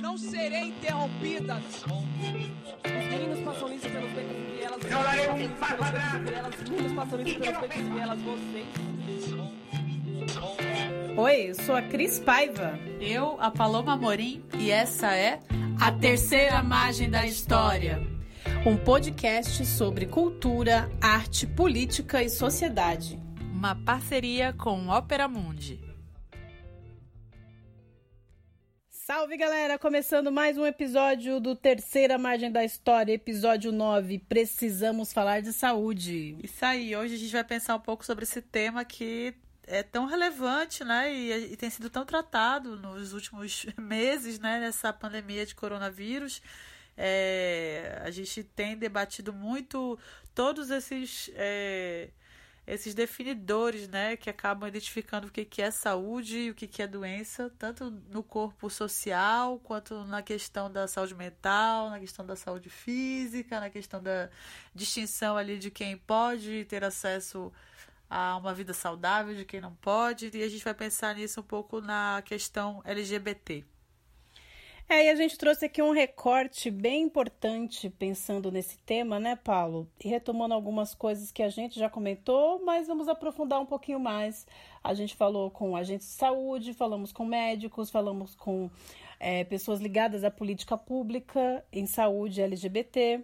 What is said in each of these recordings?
Não serei interrompida. Os meninos passam isso pelos becos e vielas. Eu darei um passo atrás. Os meninos passam isso pelos becos e vielas. Vocês. Oi, eu sou a Cris Paiva. Eu, a Paloma Morim, e essa é A Terceira Margem da História. Um podcast sobre cultura, arte, política e sociedade. uma parceria com Ópera Mundi. Salve galera, começando mais um episódio do Terceira Margem da História, episódio 9. Precisamos falar de saúde. Isso aí, hoje a gente vai pensar um pouco sobre esse tema que é tão relevante, né? E, e tem sido tão tratado nos últimos meses, né? Nessa pandemia de coronavírus. É, a gente tem debatido muito todos esses. é, esses definidores, né, que acabam identificando o que, que é saúde e o que, que é doença, tanto no corpo social, quanto na questão da saúde mental, na questão da saúde física, na questão da distinção ali de quem pode ter acesso a uma vida saudável, de quem não pode, e a gente vai pensar nisso um pouco na questão LGBT. É, e a gente trouxe aqui um recorte bem importante pensando nesse tema, né, Paulo? E retomando algumas coisas que a gente já comentou, mas vamos aprofundar um pouquinho mais. A gente falou com agentes de saúde, falamos com médicos, falamos com é, pessoas ligadas à política pública em saúde LGBT.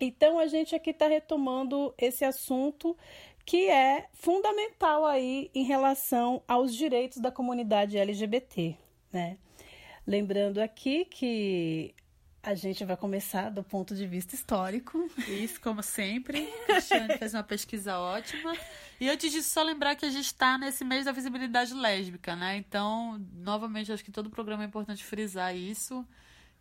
Então a gente aqui está retomando esse assunto que é fundamental aí em relação aos direitos da comunidade LGBT, né? Lembrando aqui que a gente vai começar do ponto de vista histórico. Isso, como sempre. Cristiane fez uma pesquisa ótima. E antes disso, só lembrar que a gente está nesse mês da visibilidade lésbica, né? Então, novamente, acho que todo programa é importante frisar isso.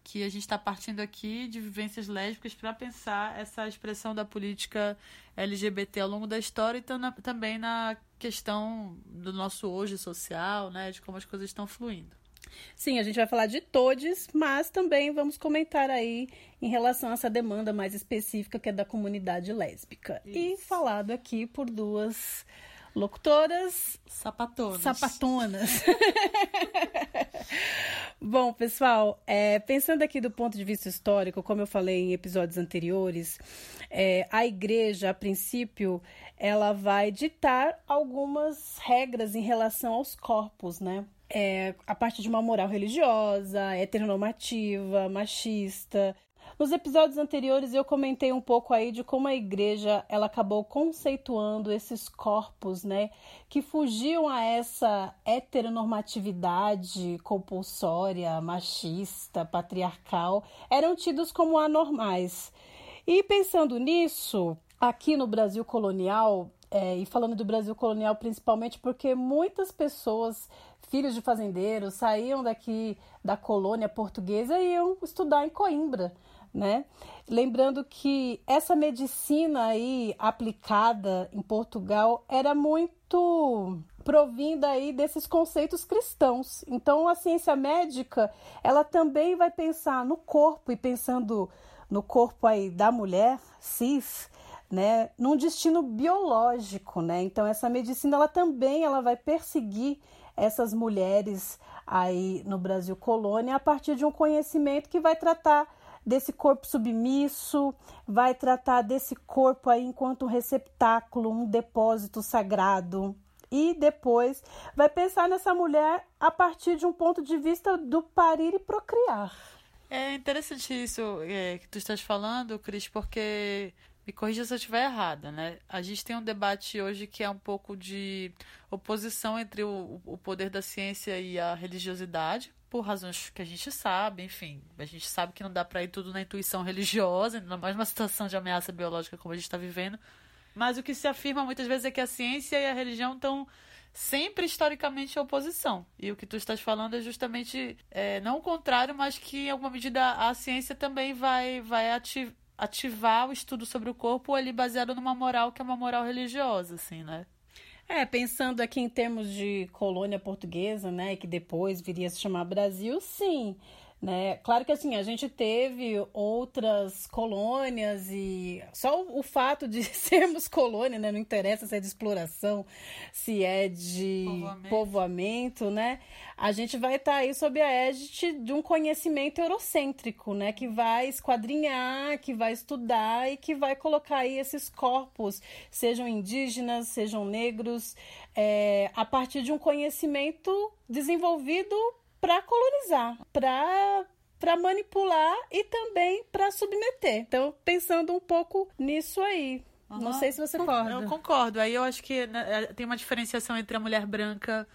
Que a gente está partindo aqui de vivências lésbicas para pensar essa expressão da política LGBT ao longo da história e também na questão do nosso hoje social, né? De como as coisas estão fluindo. Sim, a gente vai falar de todes, mas também vamos comentar aí em relação a essa demanda mais específica que é da comunidade lésbica. E Isso. falado aqui por duas locutoras Sapatonas. sapatonas. Bom, pessoal, é, pensando aqui do ponto de vista histórico, como eu falei em episódios anteriores, é, a igreja, a princípio, ela vai ditar algumas regras em relação aos corpos, né? É, a partir de uma moral religiosa, heteronormativa, machista. Nos episódios anteriores eu comentei um pouco aí de como a igreja ela acabou conceituando esses corpos, né, que fugiam a essa heteronormatividade compulsória, machista, patriarcal, eram tidos como anormais. E pensando nisso, aqui no Brasil colonial, é, e falando do Brasil colonial principalmente porque muitas pessoas, filhos de fazendeiros, saíam daqui da colônia portuguesa e iam estudar em Coimbra, né? Lembrando que essa medicina aí aplicada em Portugal era muito provinda aí desses conceitos cristãos. Então a ciência médica, ela também vai pensar no corpo e pensando no corpo aí da mulher cis, né, num destino biológico, né? Então essa medicina ela também ela vai perseguir essas mulheres aí no Brasil colônia a partir de um conhecimento que vai tratar desse corpo submisso, vai tratar desse corpo aí enquanto um receptáculo, um depósito sagrado. E depois vai pensar nessa mulher a partir de um ponto de vista do parir e procriar. É interessante isso é, que tu estás falando, Cris, porque me corrija se eu estiver errada, né? A gente tem um debate hoje que é um pouco de oposição entre o, o poder da ciência e a religiosidade, por razões que a gente sabe, enfim. A gente sabe que não dá para ir tudo na intuição religiosa, ainda mais numa situação de ameaça biológica como a gente está vivendo. Mas o que se afirma muitas vezes é que a ciência e a religião estão sempre historicamente em oposição. E o que tu estás falando é justamente é, não o contrário, mas que em alguma medida a ciência também vai, vai ati- ativar o estudo sobre o corpo ali baseado numa moral que é uma moral religiosa, assim, né? É, pensando aqui em termos de colônia portuguesa, né, que depois viria a se chamar Brasil, sim. Né? Claro que assim, a gente teve outras colônias e só o fato de sermos colônia, né? não interessa se é de exploração, se é de povoamento, povoamento né? A gente vai estar tá aí sob a égide de um conhecimento eurocêntrico, né? Que vai esquadrinhar, que vai estudar e que vai colocar aí esses corpos, sejam indígenas, sejam negros, é, a partir de um conhecimento desenvolvido para colonizar, para para manipular e também para submeter. Então, pensando um pouco nisso aí. Uhum. Não sei se você concorda. Eu concordo. Aí eu acho que né, é, tem uma diferenciação entre a mulher branca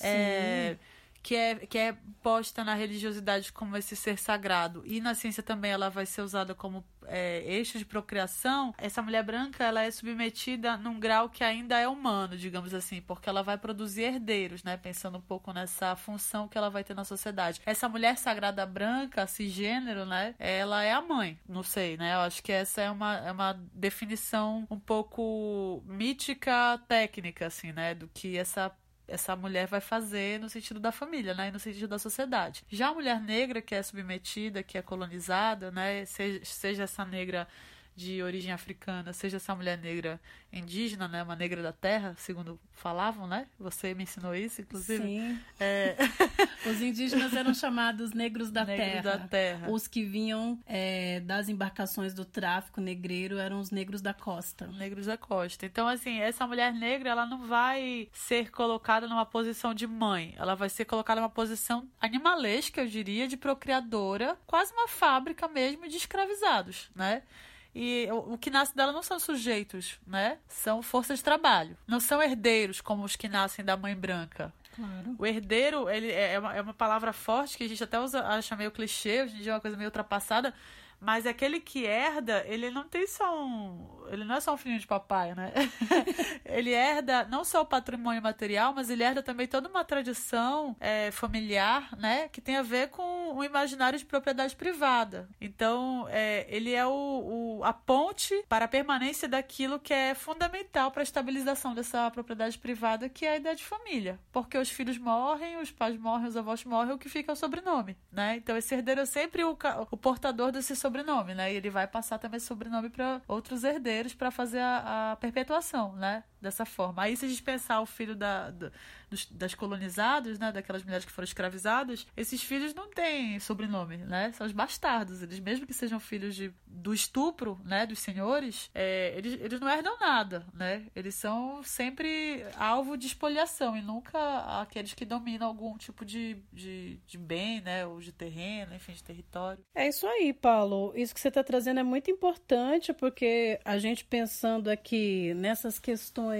é, que é, que é posta na religiosidade como esse ser sagrado e na ciência também ela vai ser usada como é, eixo de procriação, essa mulher branca ela é submetida num grau que ainda é humano, digamos assim, porque ela vai produzir herdeiros, né? Pensando um pouco nessa função que ela vai ter na sociedade. Essa mulher sagrada branca, cisgênero, né? Ela é a mãe, não sei, né? Eu acho que essa é uma, é uma definição um pouco mítica, técnica, assim, né? Do que essa essa mulher vai fazer no sentido da família, né? E no sentido da sociedade. Já a mulher negra que é submetida, que é colonizada, né? Seja, seja essa negra de origem africana, seja essa mulher negra indígena, né, uma negra da terra, segundo falavam, né? Você me ensinou isso, inclusive. Sim. É... Os indígenas eram chamados negros da negros terra. da terra. Os que vinham é, das embarcações do tráfico negreiro eram os negros da costa. Negros da costa. Então, assim, essa mulher negra, ela não vai ser colocada numa posição de mãe. Ela vai ser colocada numa posição animalesca, eu diria, de procriadora, quase uma fábrica mesmo de escravizados, né? E o, que nasce dela não são sujeitos, né? São forças de trabalho. Não são herdeiros como os que nascem da mãe branca. Claro. O herdeiro, ele é uma, é uma palavra forte que a gente até usa, acha meio clichê, hoje em dia é uma coisa meio ultrapassada, mas aquele que herda, ele não tem só um. Ele não é só um filhinho de papai, né? ele herda não só o patrimônio material, mas ele herda também toda uma tradição é, familiar, né? Que tem a ver com o imaginário de propriedade privada. Então, é, ele é o, o, a ponte para a permanência daquilo que é fundamental para a estabilização dessa propriedade privada, que é a ideia de família. Porque os filhos morrem, os pais morrem, os avós morrem, o que fica é o sobrenome, né? Então, esse herdeiro é sempre o, o portador desse sobrenome sobrenome, né? E ele vai passar também sobrenome para outros herdeiros para fazer a, a, perpetuação, né? Dessa forma. Aí, se a gente pensar o filho da, da dos, das colonizadas, né? Daquelas mulheres que foram escravizadas, esses filhos não têm sobrenome, né? São os bastardos. Eles, mesmo que sejam filhos de, do estupro, né? Dos senhores, é, eles, eles não herdam nada, né? Eles são sempre alvo de espoliação e nunca aqueles que dominam algum tipo de, de, de bem, né? Ou de terreno, enfim, de território. É isso aí, Paulo. Isso que você está trazendo é muito importante porque a gente pensando aqui nessas questões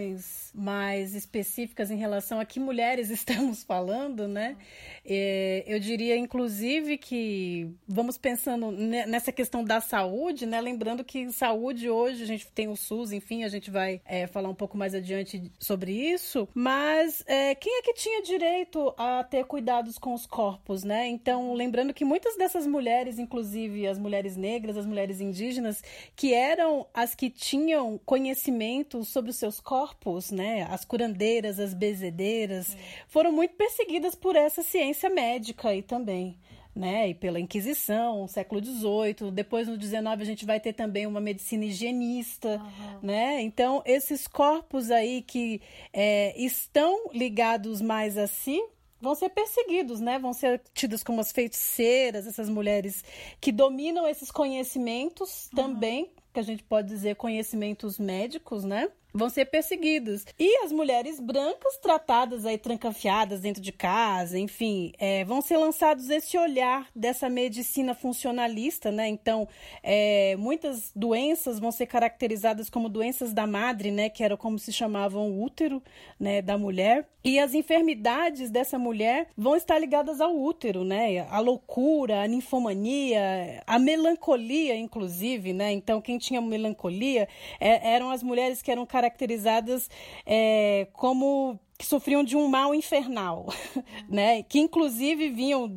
mais específicas em relação a que mulheres estamos falando, né? É, eu diria, inclusive, que vamos pensando nessa questão da saúde, né? Lembrando que saúde hoje a gente tem o SUS, enfim, a gente vai é, falar um pouco mais adiante sobre isso. Mas é, quem é que tinha direito a ter cuidados com os corpos, né? Então, lembrando que muitas dessas mulheres, inclusive as mulheres negras, as mulheres indígenas, que eram as que tinham conhecimento sobre os seus corpos, né? As curandeiras, as bezedeiras, foram muito perseguidas por essa ciência médica aí também. Né, e pela Inquisição, século XVIII. Depois, no XIX, a gente vai ter também uma medicina higienista. Uhum. Né? Então, esses corpos aí que é, estão ligados mais a si, vão ser perseguidos, né? Vão ser tidos como as feiticeiras, essas mulheres que dominam esses conhecimentos uhum. também, que a gente pode dizer conhecimentos médicos, né? Vão ser perseguidos. E as mulheres brancas tratadas aí trancafiadas dentro de casa, enfim, é, vão ser lançados esse olhar dessa medicina funcionalista, né? Então, é, muitas doenças vão ser caracterizadas como doenças da madre, né? Que era como se chamavam o útero, né? Da mulher. E as enfermidades dessa mulher vão estar ligadas ao útero, né? A loucura, a ninfomania, a melancolia, inclusive, né? Então, quem tinha melancolia é, eram as mulheres que eram caracterizadas é, como que sofriam de um mal infernal, né? Que inclusive vinham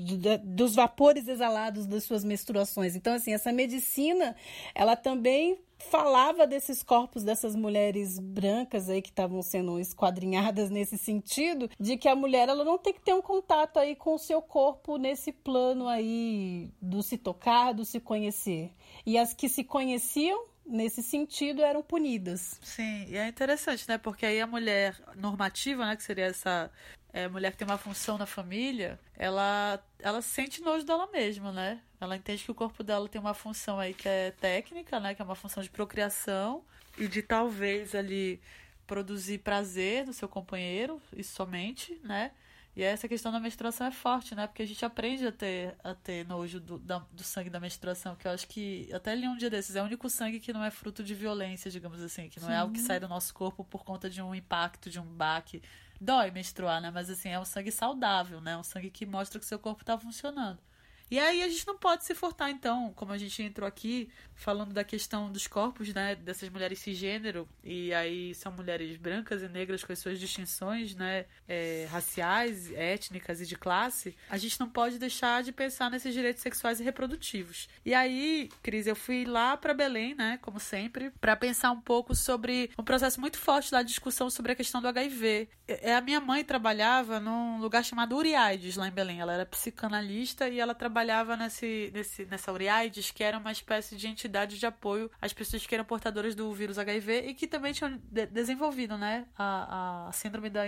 dos vapores exalados das suas menstruações. Então, assim, essa medicina, ela também falava desses corpos dessas mulheres brancas aí que estavam sendo esquadrinhadas nesse sentido, de que a mulher ela não tem que ter um contato aí com o seu corpo nesse plano aí do se tocar, do se conhecer. E as que se conheciam nesse sentido eram punidas. Sim, e é interessante, né? Porque aí a mulher normativa, né, que seria essa é, mulher que tem uma função na família, ela ela sente nojo dela mesma, né? Ela entende que o corpo dela tem uma função aí que é técnica, né? Que é uma função de procriação e de talvez ali produzir prazer no seu companheiro, e somente, né? E essa questão da menstruação é forte, né? Porque a gente aprende a ter, a ter nojo do, da, do sangue da menstruação, que eu acho que, até li um dia desses, é o único sangue que não é fruto de violência, digamos assim, que não Sim. é algo que sai do nosso corpo por conta de um impacto, de um baque. Dói menstruar, né? Mas assim, é um sangue saudável, né? Um sangue que mostra que seu corpo está funcionando. E aí a gente não pode se furtar, então, como a gente entrou aqui, falando da questão dos corpos, né, dessas mulheres cisgênero, e aí são mulheres brancas e negras com as suas distinções, né, é, raciais, étnicas e de classe, a gente não pode deixar de pensar nesses direitos sexuais e reprodutivos. E aí, Cris, eu fui lá para Belém, né, como sempre, para pensar um pouco sobre um processo muito forte da discussão sobre a questão do HIV. É, a minha mãe trabalhava num lugar chamado Uriaides, lá em Belém. Ela era psicanalista e ela trabalhava trabalhava nesse, nesse, nessa Uriaides, que era uma espécie de entidade de apoio às pessoas que eram portadoras do vírus HIV e que também tinham de desenvolvido né, a, a síndrome da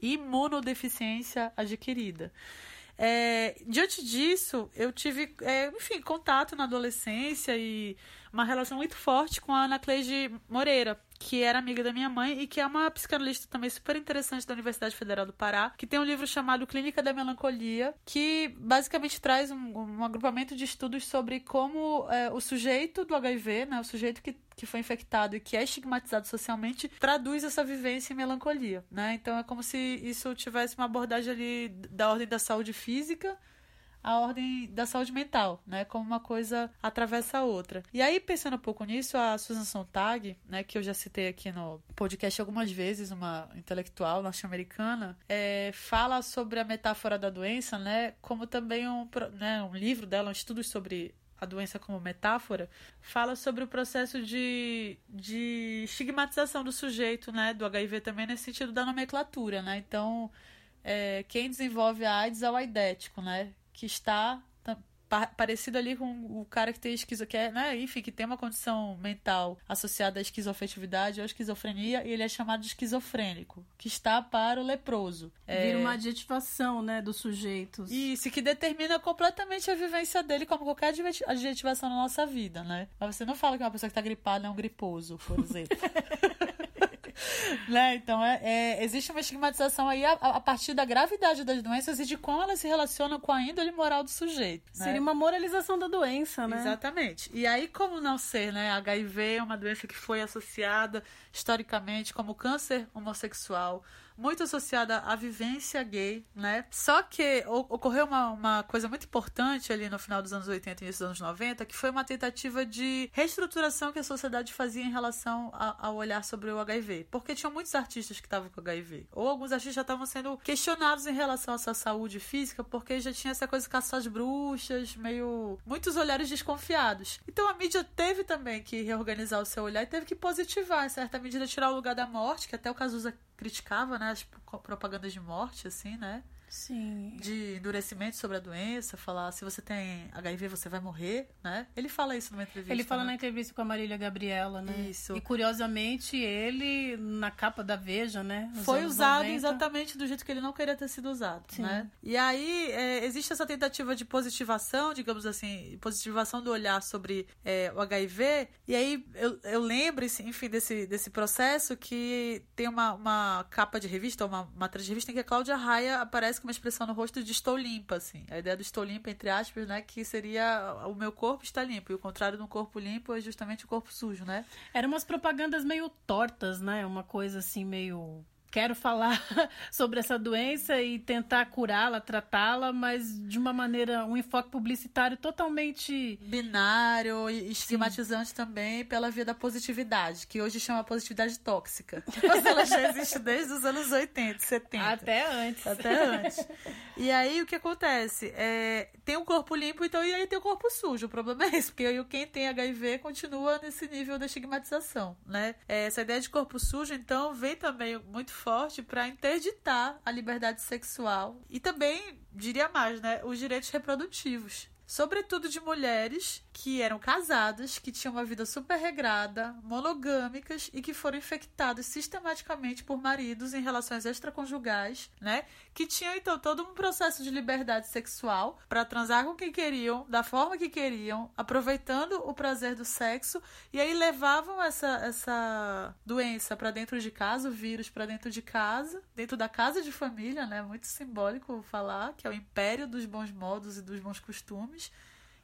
imunodeficiência adquirida. É, diante disso, eu tive, é, enfim, contato na adolescência e uma relação muito forte com a Ana Cleide Moreira, que era amiga da minha mãe e que é uma psicanalista também super interessante da Universidade Federal do Pará, que tem um livro chamado Clínica da Melancolia, que basicamente traz um, um agrupamento de estudos sobre como é, o sujeito do HIV, né, o sujeito que que foi infectado e que é estigmatizado socialmente traduz essa vivência em melancolia, né? Então é como se isso tivesse uma abordagem ali da ordem da saúde física a ordem da saúde mental, né? Como uma coisa atravessa a outra. E aí, pensando um pouco nisso, a Susan Sontag, né, que eu já citei aqui no podcast algumas vezes, uma intelectual norte-americana, é, fala sobre a metáfora da doença, né? Como também um, né, um livro dela, um estudo sobre a doença como metáfora, fala sobre o processo de, de estigmatização do sujeito, né, do HIV também nesse sentido da nomenclatura, né? Então, é, quem desenvolve a AIDS é o aidético, né? Que está parecido ali com o cara que tem esquizo, que é, né, enfim, que tem uma condição mental associada à esquizofetividade ou esquizofrenia, e ele é chamado de esquizofrênico, que está para o leproso. É... Vira uma adjetivação, né, dos sujeitos. Isso, que determina completamente a vivência dele, como qualquer adjetivação na nossa vida, né? Mas você não fala que uma pessoa que está gripada é um griposo, por exemplo. né? Então, é, é, existe uma estigmatização aí a, a, partir da gravidade das doenças e de como elas se relacionam com a índole moral do sujeito. Né? Seria uma moralização da doença, né? Exatamente. E aí, como não ser, né? HIV é uma doença que foi associada historicamente como câncer homossexual, muito associada à vivência gay, né? Só que ocorreu uma, uma coisa muito importante ali no final dos anos 80 e início dos anos 90, que foi uma tentativa de reestruturação que a sociedade fazia em relação a, ao olhar sobre o HIV. Porque tinham muitos artistas que estavam com HIV. Ou alguns artistas já estavam sendo questionados em relação à sua saúde física, porque já tinha essa coisa de caçar as bruxas, meio. muitos olhares desconfiados. Então a mídia teve também que reorganizar o seu olhar e teve que positivar, em certa medida, tirar o lugar da morte, que até o Cazuza criticava, né, as propagandas de morte, assim, né? Sim. de endurecimento sobre a doença, falar se você tem HIV você vai morrer, né? Ele fala isso numa entrevista. Ele fala né? na entrevista com a Marília Gabriela, né? Isso. E curiosamente ele na capa da Veja, né? Foi usado 90. exatamente do jeito que ele não queria ter sido usado, Sim. né? E aí é, existe essa tentativa de positivação, digamos assim, positivação do olhar sobre é, o HIV. E aí eu, eu lembro, enfim, desse, desse processo que tem uma, uma capa de revista, uma matéria de revista em que a Cláudia Raia aparece com uma expressão no rosto de estou limpa, assim. A ideia do estou limpa, entre aspas, né? Que seria o meu corpo está limpo. E o contrário de um corpo limpo é justamente o corpo sujo, né? Eram umas propagandas meio tortas, né? Uma coisa assim, meio quero falar sobre essa doença e tentar curá-la, tratá-la, mas de uma maneira, um enfoque publicitário totalmente binário e estigmatizante Sim. também pela via da positividade, que hoje chama positividade tóxica. Mas ela já existe desde os anos 80, 70. Até antes. Até antes. E aí o que acontece? É, tem um corpo limpo, então e aí tem o um corpo sujo. O problema é esse, porque aí quem tem HIV continua nesse nível da estigmatização, né? É, essa ideia de corpo sujo, então, vem também muito forte para interditar a liberdade sexual e também, diria mais, né, os direitos reprodutivos sobretudo de mulheres que eram casadas, que tinham uma vida super regrada, monogâmicas e que foram infectadas sistematicamente por maridos em relações extraconjugais, né? Que tinham então todo um processo de liberdade sexual para transar com quem queriam, da forma que queriam, aproveitando o prazer do sexo e aí levavam essa essa doença para dentro de casa, o vírus para dentro de casa, dentro da casa de família, né? Muito simbólico falar que é o império dos bons modos e dos bons costumes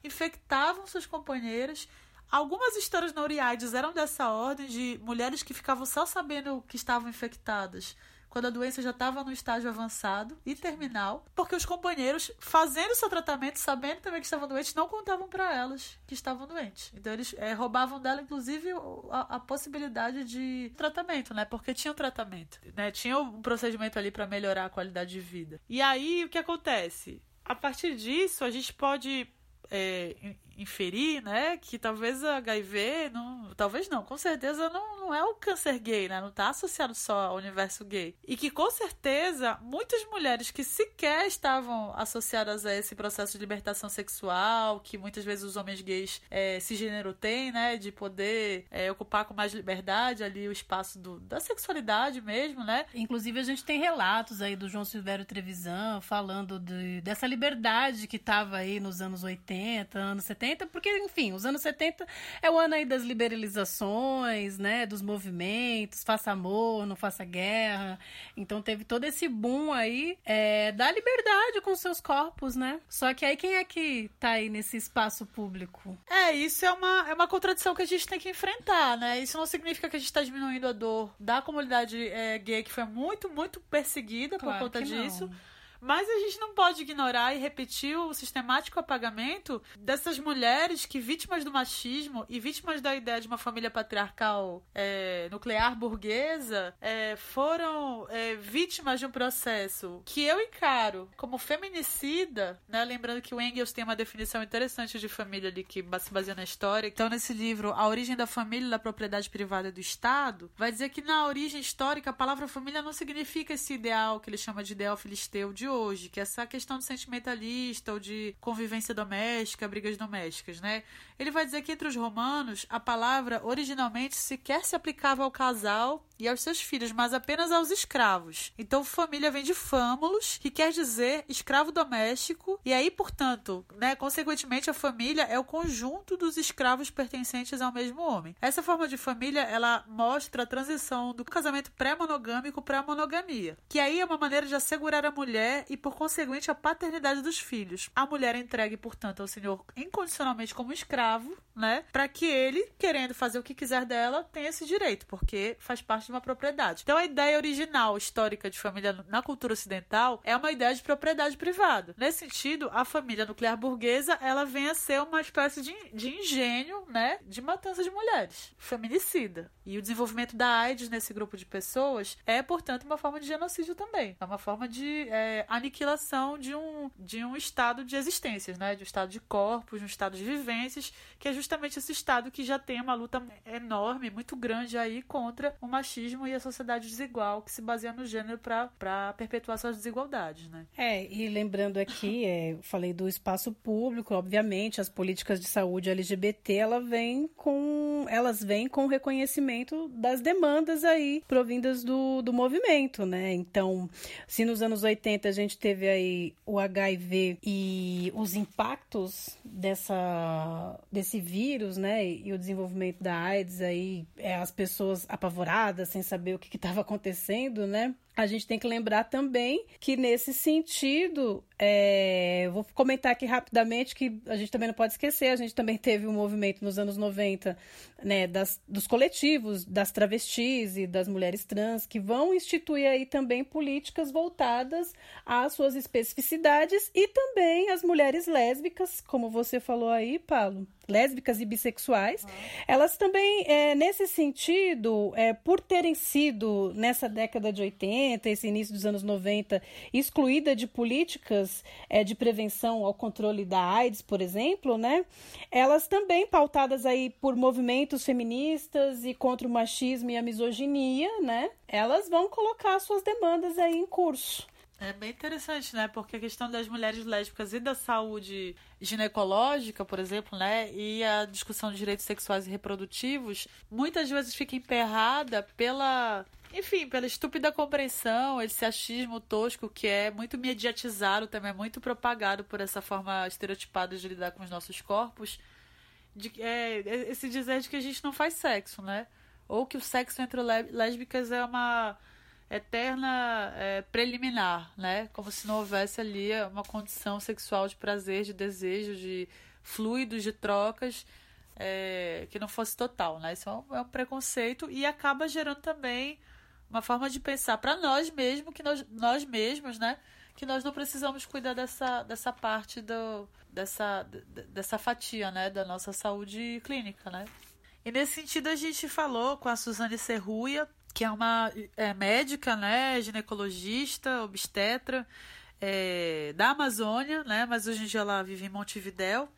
infectavam suas companheiras. Algumas histórias Oriades eram dessa ordem de mulheres que ficavam só sabendo que estavam infectadas quando a doença já estava no estágio avançado e terminal, porque os companheiros, fazendo seu tratamento, sabendo também que estavam doentes, não contavam para elas que estavam doentes. Então eles é, roubavam dela, inclusive, a, a, possibilidade de tratamento, né? Porque tinha um tratamento, né? Tinha um procedimento ali para melhorar a qualidade de vida. E aí o que acontece? A partir disso, a gente pode é, inferir, né, que talvez a HIV, não, talvez não, com certeza não, não é o câncer gay, né, não está associado só ao universo gay. E que com certeza muitas mulheres que sequer estavam associadas a esse processo de libertação sexual, que muitas vezes os homens gays é, cisgênero têm, né, de poder é, ocupar com mais liberdade ali o espaço do, da sexualidade mesmo, né. Inclusive a gente tem relatos aí do João Silvério Trevisan falando de, dessa liberdade que estava aí nos anos 80, anos 70, 70, porque, enfim, os anos 70 é o ano aí das liberalizações, né, dos movimentos, faça amor, não faça guerra. Então teve todo esse boom aí é, da liberdade com seus corpos, né? Só que aí quem é que tá aí nesse espaço público? É, isso é uma, é uma contradição que a gente tem que enfrentar, né? Isso não significa que a gente tá diminuindo a dor da comunidade é, gay que foi muito, muito perseguida claro por conta disso. Não. Mas a gente não pode ignorar e repetir o sistemático apagamento dessas mulheres que, vítimas do machismo e vítimas da ideia de uma família patriarcal é, nuclear burguesa, é, foram é, vítimas de um processo que eu encaro como feminicida, né? Lembrando que o Engels tem uma definição interessante de família ali que se baseia na história. Então, nesse livro, A Origem da Família, da Propriedade Privada do Estado, vai dizer que na origem histórica a palavra família não significa esse ideal que ele chama de ideal filisteu de hoje, que é essa questão do sentimentalista ou de convivência doméstica, brigas domésticas, né? Ele vai dizer que entre os romanos a palavra originalmente sequer se aplicava ao casal e aos seus filhos, mas apenas aos escravos. Então, família vem de fâmulos, que quer dizer escravo doméstico, e aí, portanto, né, consequentemente, a família é o conjunto dos escravos pertencentes ao mesmo homem. Essa forma de família, ela mostra a transição do casamento pré-monogâmico para a monogamia, que aí é uma maneira de assegurar a mulher e, por conseguinte, a paternidade dos filhos. A mulher é entregue, portanto, ao senhor incondicionalmente como escravo, né, para que ele, querendo fazer o que quiser dela, tenha esse direito, porque faz parte de uma propriedade. Então a ideia original histórica de família na cultura ocidental é uma ideia de propriedade privada. Nesse sentido, a família nuclear burguesa ela vem a ser uma espécie de, de engenho, né, de matança de mulheres, feminicida. E o desenvolvimento da AIDS nesse grupo de pessoas é, portanto, uma forma de genocídio também. É uma forma de é, aniquilação de um, de um estado de existências, né, de um estado de corpos, de um estado de vivências, que é esse estado que já tem uma luta enorme, muito grande aí contra o machismo machismo e a sociedade desigual que se baseia no gênero para perpetuar suas desigualdades, né? É, e lembrando aqui, é, eu falei do espaço público, obviamente, as políticas de saúde LGBT, ela vem com, elas vêm com o reconhecimento das demandas aí provindas do, do movimento, né? Então, se nos anos 80 a gente teve aí o HIV e os impactos dessa, desse vírus, né? E o desenvolvimento da AIDS aí, é, as pessoas apavoradas sem saber o que estava acontecendo, né? A gente tem que lembrar também que, nesse sentido, é, vou comentar aqui rapidamente que a gente também não pode esquecer, a gente também teve um movimento nos anos 90 né, das, dos coletivos, das travestis e das mulheres trans, que vão instituir aí também políticas voltadas às suas especificidades e também as mulheres lésbicas, como você falou aí, Paulo, lésbicas e bissexuais, elas também, é, nesse sentido, é, por terem sido, nessa década de 80, esse início dos anos 90, excluída de políticas é, de prevenção ao controle da AIDS, por exemplo, né, elas também pautadas aí por movimentos feministas e contra o machismo e a misoginia, né, elas vão colocar suas demandas aí em curso. É bem interessante, né? Porque a questão das mulheres lésbicas e da saúde ginecológica, por exemplo, né? E a discussão de direitos sexuais e reprodutivos, muitas vezes fica emperrada pela. Enfim, pela estúpida compreensão, esse achismo tosco que é muito mediatizado, também é muito propagado por essa forma estereotipada de lidar com os nossos corpos, de, é, esse dizer de que a gente não faz sexo, né? Ou que o sexo entre lésbicas é uma eterna é, preliminar, né? Como se não houvesse ali uma condição sexual de prazer, de desejo, de fluidos, de trocas é, que não fosse total, né? Isso é um, é um, preconceito e acaba gerando também uma forma de pensar para nós mesmos que nós, nós mesmos, né? Que nós não precisamos cuidar dessa, dessa parte do, dessa, dessa fatia, né? Da nossa saúde clínica, né? E nesse sentido a gente falou com a Suzane Serruia, que é uma é, médica, né, ginecologista, obstetra é, da Amazônia, né, mas hoje em dia ela vive em Montevidéu.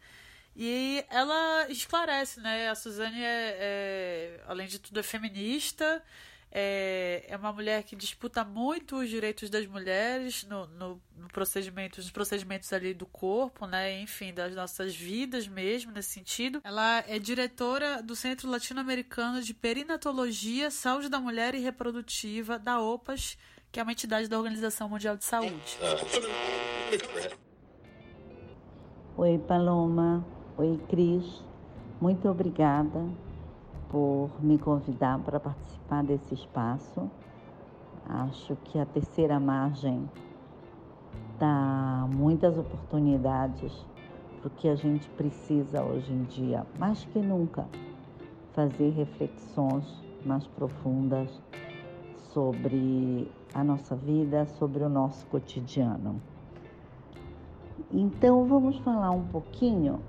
E ela esclarece, né? A Suzane é, é além de tudo, é feminista, é, é uma mulher que disputa muito os direitos das mulheres no, no, no procedimento, nos procedimentos ali do corpo, né? Enfim, das nossas vidas mesmo, nesse sentido. Ela é diretora do Centro Latino-Americano de Perinatologia, Saúde da Mulher e Reprodutiva, da OPAS, que é uma entidade da Organização Mundial de Saúde. Oi, Paloma. Oi, Cris. Muito obrigada por me convidar para participar desse espaço. Acho que a terceira margem dá muitas oportunidades para o que a gente precisa hoje em dia, mais que nunca, fazer reflexões mais profundas sobre a nossa vida, sobre o nosso cotidiano. Então, vamos falar um pouquinho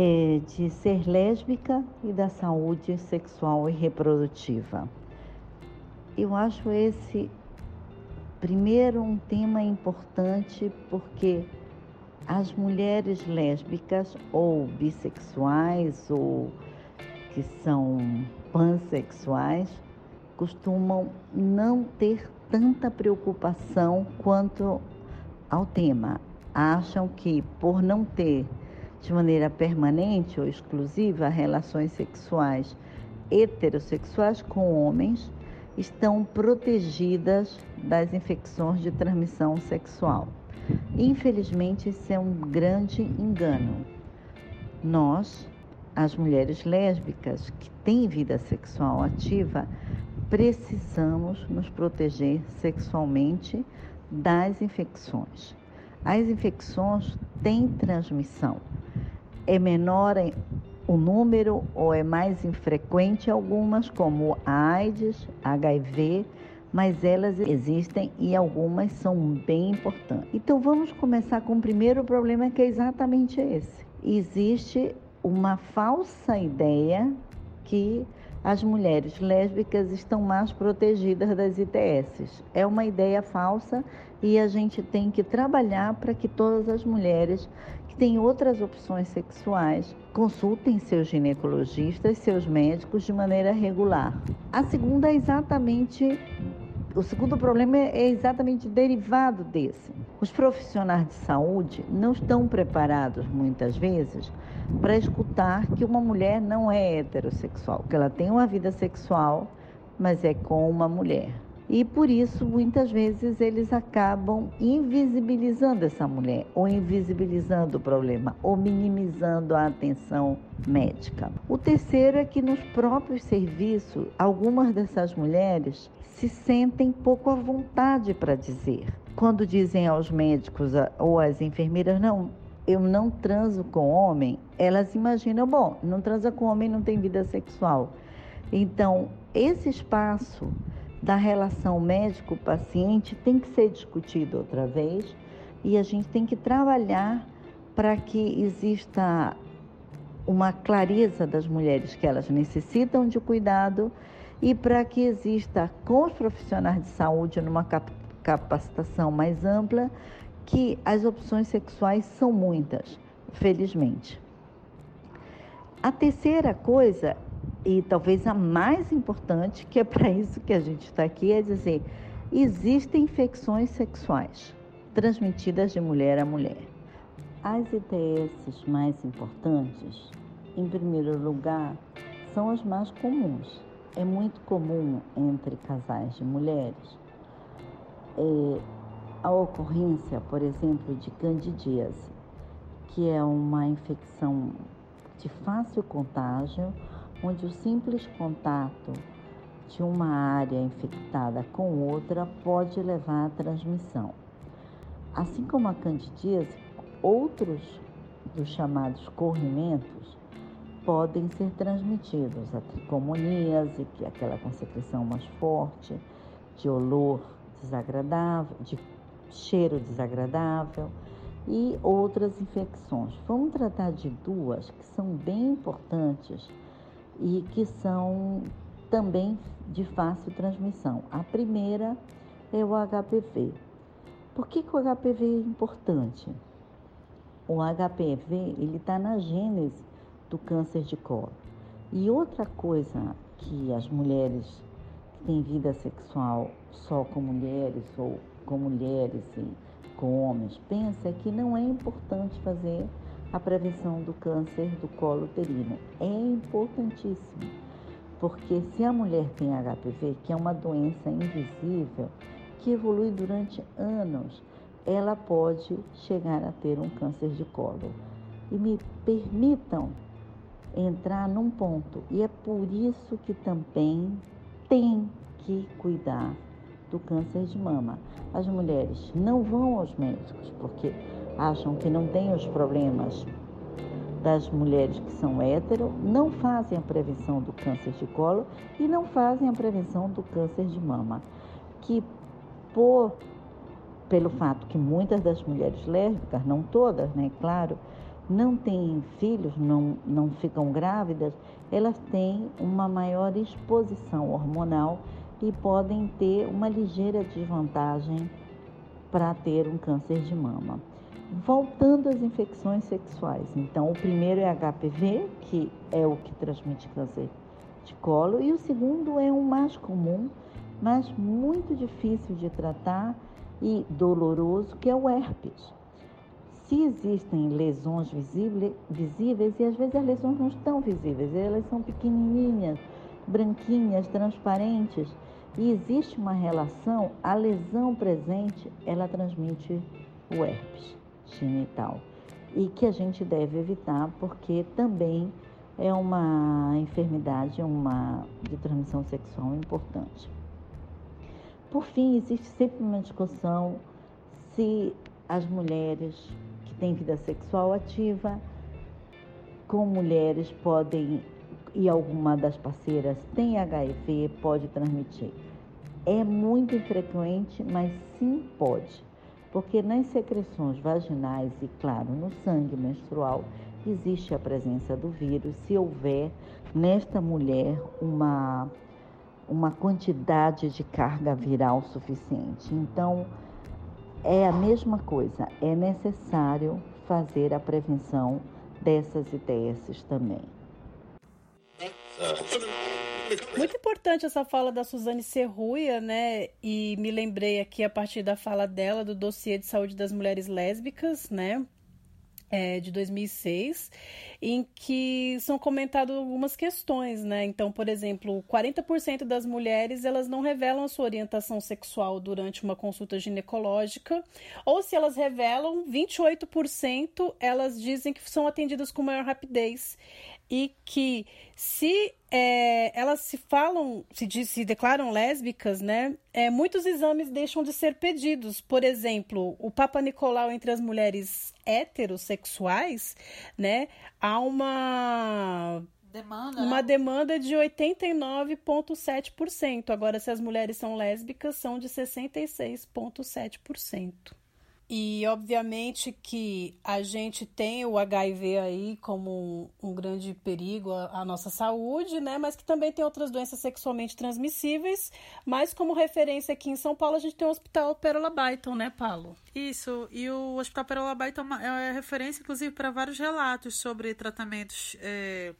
é, de ser lésbica e da saúde sexual e reprodutiva. Eu acho esse primeiro um tema importante porque as mulheres lésbicas ou bissexuais ou que são pansexuais costumam não ter tanta preocupação quanto ao tema. Acham que por não ter de maneira permanente ou exclusiva relações sexuais heterossexuais com homens estão protegidas das infecções de transmissão sexual. Infelizmente, isso é um grande engano. Nós, as mulheres lésbicas que têm vida sexual ativa, precisamos nos proteger sexualmente das infecções. As infecções têm transmissão é menor o número ou é mais infrequente algumas, como a AIDS, HIV, mas elas existem e algumas são bem importantes. Então vamos começar com o primeiro problema que é exatamente esse. Existe uma falsa ideia que as mulheres lésbicas estão mais protegidas das ITS. É uma ideia falsa e a gente tem que trabalhar para que todas as mulheres têm outras opções sexuais, consultem seus ginecologistas, seus médicos de maneira regular. A segunda é exatamente o segundo problema é exatamente derivado desse. Os profissionais de saúde não estão preparados muitas vezes para escutar que uma mulher não é heterossexual, que ela tem uma vida sexual, mas é com uma mulher. E por isso, muitas vezes, eles acabam invisibilizando essa mulher, ou invisibilizando o problema, ou minimizando a atenção médica. O terceiro é que nos próprios serviços, algumas dessas mulheres se sentem pouco à vontade para dizer. Quando dizem aos médicos ou às enfermeiras, não, eu não transo com homem, elas imaginam, bom, não transa com homem, não tem vida sexual. Então, esse espaço da relação médico-paciente tem que ser discutido outra vez e a gente tem que trabalhar para que exista uma clareza das mulheres que elas necessitam de cuidado e para que exista com os profissionais de saúde numa capacitação mais ampla que as opções sexuais são muitas, felizmente. A terceira coisa e talvez a mais importante, que é para isso que a gente está aqui, é dizer: existem infecções sexuais transmitidas de mulher a mulher. As ITS mais importantes, em primeiro lugar, são as mais comuns. É muito comum entre casais de mulheres é, a ocorrência, por exemplo, de candidíase, que é uma infecção de fácil contágio onde o simples contato de uma área infectada com outra pode levar à transmissão. Assim como a candidíase, outros dos chamados corrimentos podem ser transmitidos. A tricomoníase, que é aquela com secreção mais forte, de olor desagradável, de cheiro desagradável e outras infecções. Vamos tratar de duas que são bem importantes e que são também de fácil transmissão. A primeira é o HPV. Por que, que o HPV é importante? O HPV ele está na gênese do câncer de colo. E outra coisa que as mulheres que têm vida sexual só com mulheres ou com mulheres e com homens pensam é que não é importante fazer a prevenção do câncer do colo uterino. É importantíssimo, porque se a mulher tem HPV, que é uma doença invisível, que evolui durante anos, ela pode chegar a ter um câncer de colo. E me permitam entrar num ponto, e é por isso que também tem que cuidar do câncer de mama. As mulheres não vão aos médicos porque acham que não tem os problemas das mulheres que são hétero, não fazem a prevenção do câncer de colo e não fazem a prevenção do câncer de mama, que por pelo fato que muitas das mulheres lésbicas, não todas, né, claro, não têm filhos, não, não ficam grávidas, elas têm uma maior exposição hormonal e podem ter uma ligeira desvantagem para ter um câncer de mama. Voltando às infecções sexuais, então o primeiro é HPV, que é o que transmite câncer de colo, e o segundo é o mais comum, mas muito difícil de tratar e doloroso, que é o herpes. Se existem lesões visíveis, e às vezes as lesões não estão visíveis, elas são pequenininhas, branquinhas, transparentes, e existe uma relação, a lesão presente, ela transmite o herpes genital e que a gente deve evitar porque também é uma enfermidade uma, de transmissão sexual importante. Por fim, existe sempre uma discussão se as mulheres que têm vida sexual ativa com mulheres podem e alguma das parceiras tem HIV, pode transmitir. É muito infrequente, mas sim pode porque nas secreções vaginais e, claro, no sangue menstrual existe a presença do vírus se houver nesta mulher uma, uma quantidade de carga viral suficiente. Então, é a mesma coisa, é necessário fazer a prevenção dessas ITS também. Muito importante essa fala da Suzane Serruia, né? E me lembrei aqui a partir da fala dela do dossiê de saúde das mulheres lésbicas, né? é, de 2006, em que são comentadas algumas questões, né? Então, por exemplo, 40% das mulheres elas não revelam a sua orientação sexual durante uma consulta ginecológica, ou se elas revelam, 28% elas dizem que são atendidas com maior rapidez e que se é, elas se falam, se, diz, se declaram lésbicas, né? É, muitos exames deixam de ser pedidos. Por exemplo, o Papa Nicolau entre as mulheres heterossexuais, né? Há uma demanda, uma né? demanda de 89,7%. Agora, se as mulheres são lésbicas, são de 66,7%. E obviamente que a gente tem o HIV aí como um, um grande perigo à, à, nossa saúde, né? Mas que também tem outras doenças sexualmente transmissíveis. Mas como referência aqui em São Paulo, a gente tem o Hospital Perola Baiton, né, Paulo? Isso, e o Hospital Perola Baiton é referência, inclusive, para vários relatos sobre tratamentos. É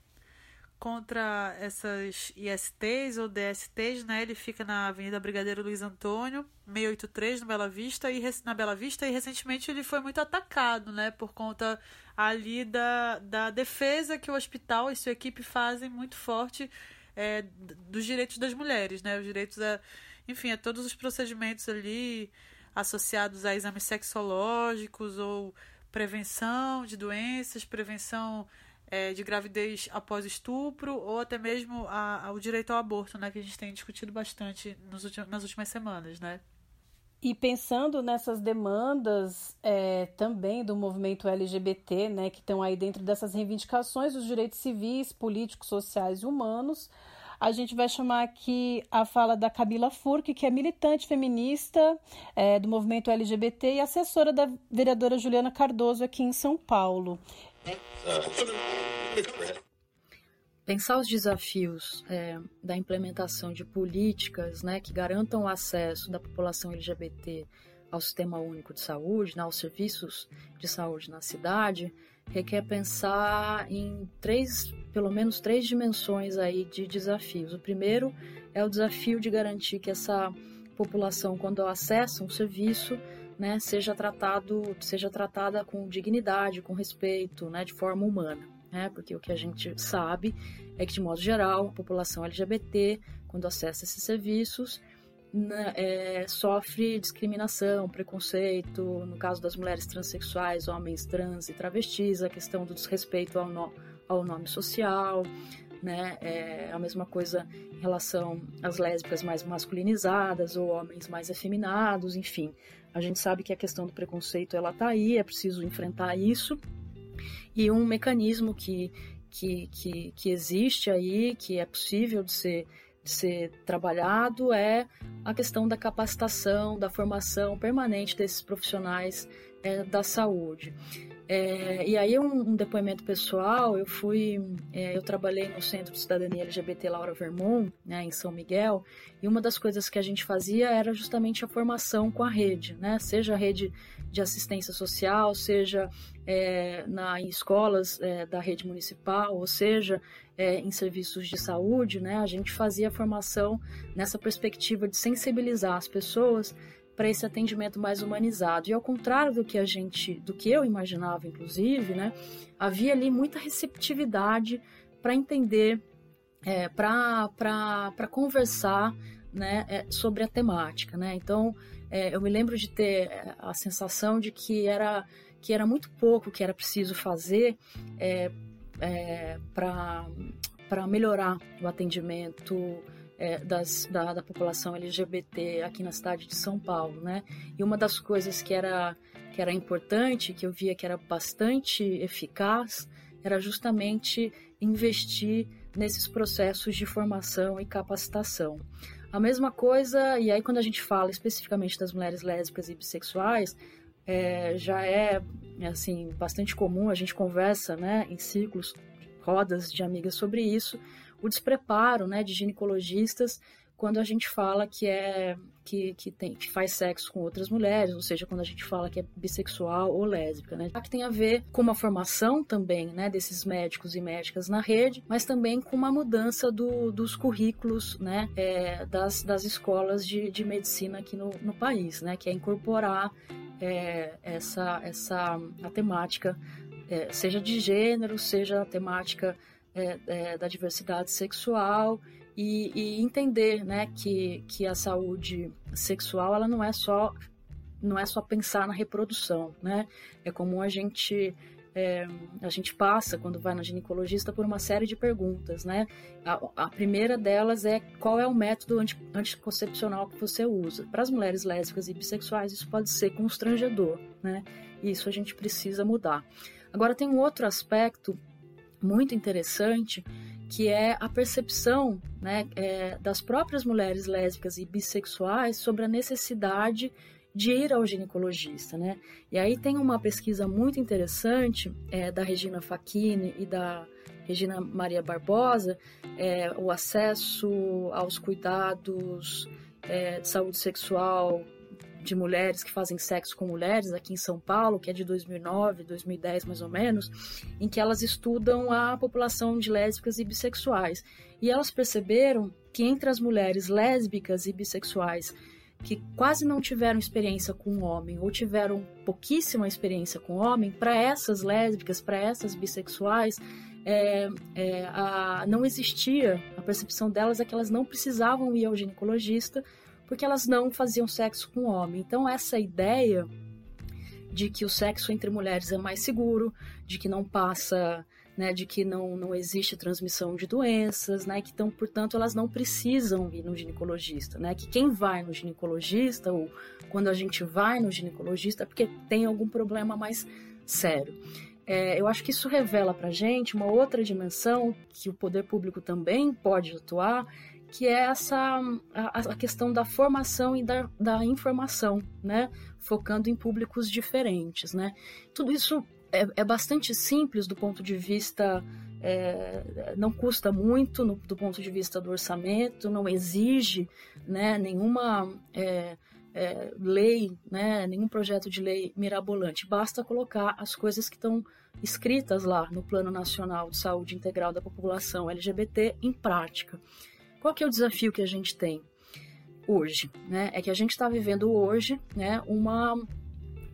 contra essas ISTs ou DSTs, né? Ele fica na Avenida Brigadeiro Luiz Antônio, 683 no Bela Vista e na Bela Vista e recentemente ele foi muito atacado, né, por conta ali da, da defesa que o hospital e sua equipe fazem muito forte é, dos direitos das mulheres, né? Os direitos a, enfim, a todos os procedimentos ali associados a exames sexológicos ou prevenção de doenças, prevenção é, de gravidez após estupro ou até mesmo a, a, o direito ao aborto, né, que a gente tem discutido bastante nos nas últimas semanas, né? E pensando nessas demandas é, também do movimento LGBT, né, que estão aí dentro dessas reivindicações dos direitos civis, políticos, sociais e humanos, a gente vai chamar aqui a fala da Camila Furque, que é militante feminista é, do movimento LGBT e assessora da vereadora Juliana Cardoso aqui em São Paulo. Pensar os desafios é, da implementação de políticas né, que garantam o acesso da população LGBT ao Sistema Único de Saúde, né, aos serviços de saúde na cidade, requer pensar em três, pelo menos três dimensões aí de desafios. O primeiro é o desafio de garantir que essa população, quando acessa um serviço, né, seja tratado, seja tratada com dignidade, com respeito, né, de forma humana, né, porque o que a gente sabe é que de modo geral a população LGBT, quando acessa esses serviços, né, é, sofre discriminação, preconceito, no caso das mulheres transexuais, homens trans e travestis, a questão do desrespeito ao, no, ao nome social, né? É a mesma coisa em relação às lésbicas mais masculinizadas ou homens mais efeminados, enfim. A gente sabe que a questão do preconceito ela tá aí, é preciso enfrentar isso. E um mecanismo que, que, que, que existe aí, que é possível de ser, de ser trabalhado, é a questão da capacitação, da formação permanente desses profissionais é, da saúde. É, e aí um, um, depoimento pessoal, eu fui, é, eu trabalhei no Centro de Cidadania LGBT Laura Vermont, né, em São Miguel, e uma das coisas que a gente fazia era justamente a formação com a rede, né, seja a rede de assistência social, seja é, na, em escolas é, da rede municipal, ou seja, é, em serviços de saúde, né, a gente fazia a formação nessa perspectiva de sensibilizar as pessoas para esse atendimento mais humanizado. E ao contrário do que a gente, do que eu imaginava, inclusive, né, havia ali muita receptividade para entender, é, para conversar né, é, sobre a temática. Né? Então, é, eu me lembro de ter é, a sensação de que era, que era muito pouco que era preciso fazer é, é, para melhorar o atendimento é, das, da, da, população LGBT aqui na cidade de São Paulo, né? E uma das coisas que era, que era importante, que eu via que era bastante eficaz, era justamente investir nesses processos de formação e capacitação. A mesma coisa, e aí quando a gente fala especificamente das mulheres lésbicas e bissexuais, é, já é assim bastante comum, a gente conversa né, em círculos, rodas de amigas sobre isso, o despreparo né, de ginecologistas quando a gente fala que é que, que, tem, que faz sexo com outras mulheres, ou seja, quando a gente fala que é bissexual ou lésbica, né? Que tem a ver com uma formação também, né, desses médicos e médicas na rede, mas também com uma mudança do, dos currículos, né, é, das, das escolas de, de medicina aqui no, no país, né, que é incorporar é, essa, essa a temática é, seja de gênero, seja a temática é, é, da diversidade sexual e, e, entender né, que, que a saúde sexual ela não é só não é só pensar na reprodução, né? É comum a gente é, a gente passa quando vai na ginecologista por uma série de perguntas, né? A, a primeira delas é qual é o método anti, anticoncepcional que você usa. Para as mulheres lésbicas e bissexuais isso pode ser constrangedor, né? E isso a gente precisa mudar. Agora tem um outro aspecto muito interessante que é a percepção né, é, das próprias mulheres lésbicas e bissexuais sobre a necessidade de ir ao ginecologista, né? E aí tem uma pesquisa muito interessante é, da Regina Facchini e da Regina Maria Barbosa, é, o acesso aos cuidados é, de saúde sexual de mulheres que fazem sexo com mulheres aqui em São Paulo, que é de 2009, 2010 mais ou menos, em que elas estudam a população de lésbicas e bissexuais. E elas perceberam que entre as mulheres lésbicas e bissexuais que quase não tiveram experiência com homem ou tiveram pouquíssima experiência com homem, para essas lésbicas, para essas bissexuais, é, é, a, não existia, a percepção delas é que elas não precisavam ir ao ginecologista porque elas não faziam sexo com homem. Então, essa ideia de que o sexo entre mulheres é mais seguro, de que não passa né, de que não, não existe transmissão de doenças, né, que então, portanto, elas não precisam ir no ginecologista, né, que quem vai no ginecologista ou quando a gente vai no ginecologista é porque tem algum problema mais sério. É, eu acho que isso revela para gente uma outra dimensão que o poder público também pode atuar, que é essa a, a questão da formação e da, da informação, né, focando em públicos diferentes, né. Tudo isso é, é bastante simples do ponto de vista. É, não custa muito no, do ponto de vista do orçamento, não exige né, nenhuma é, é, lei, né, nenhum projeto de lei mirabolante. Basta colocar as coisas que estão escritas lá no Plano Nacional de Saúde Integral da População LGBT em prática. Qual que é o desafio que a gente tem hoje? Né? É que a gente está vivendo hoje né, uma,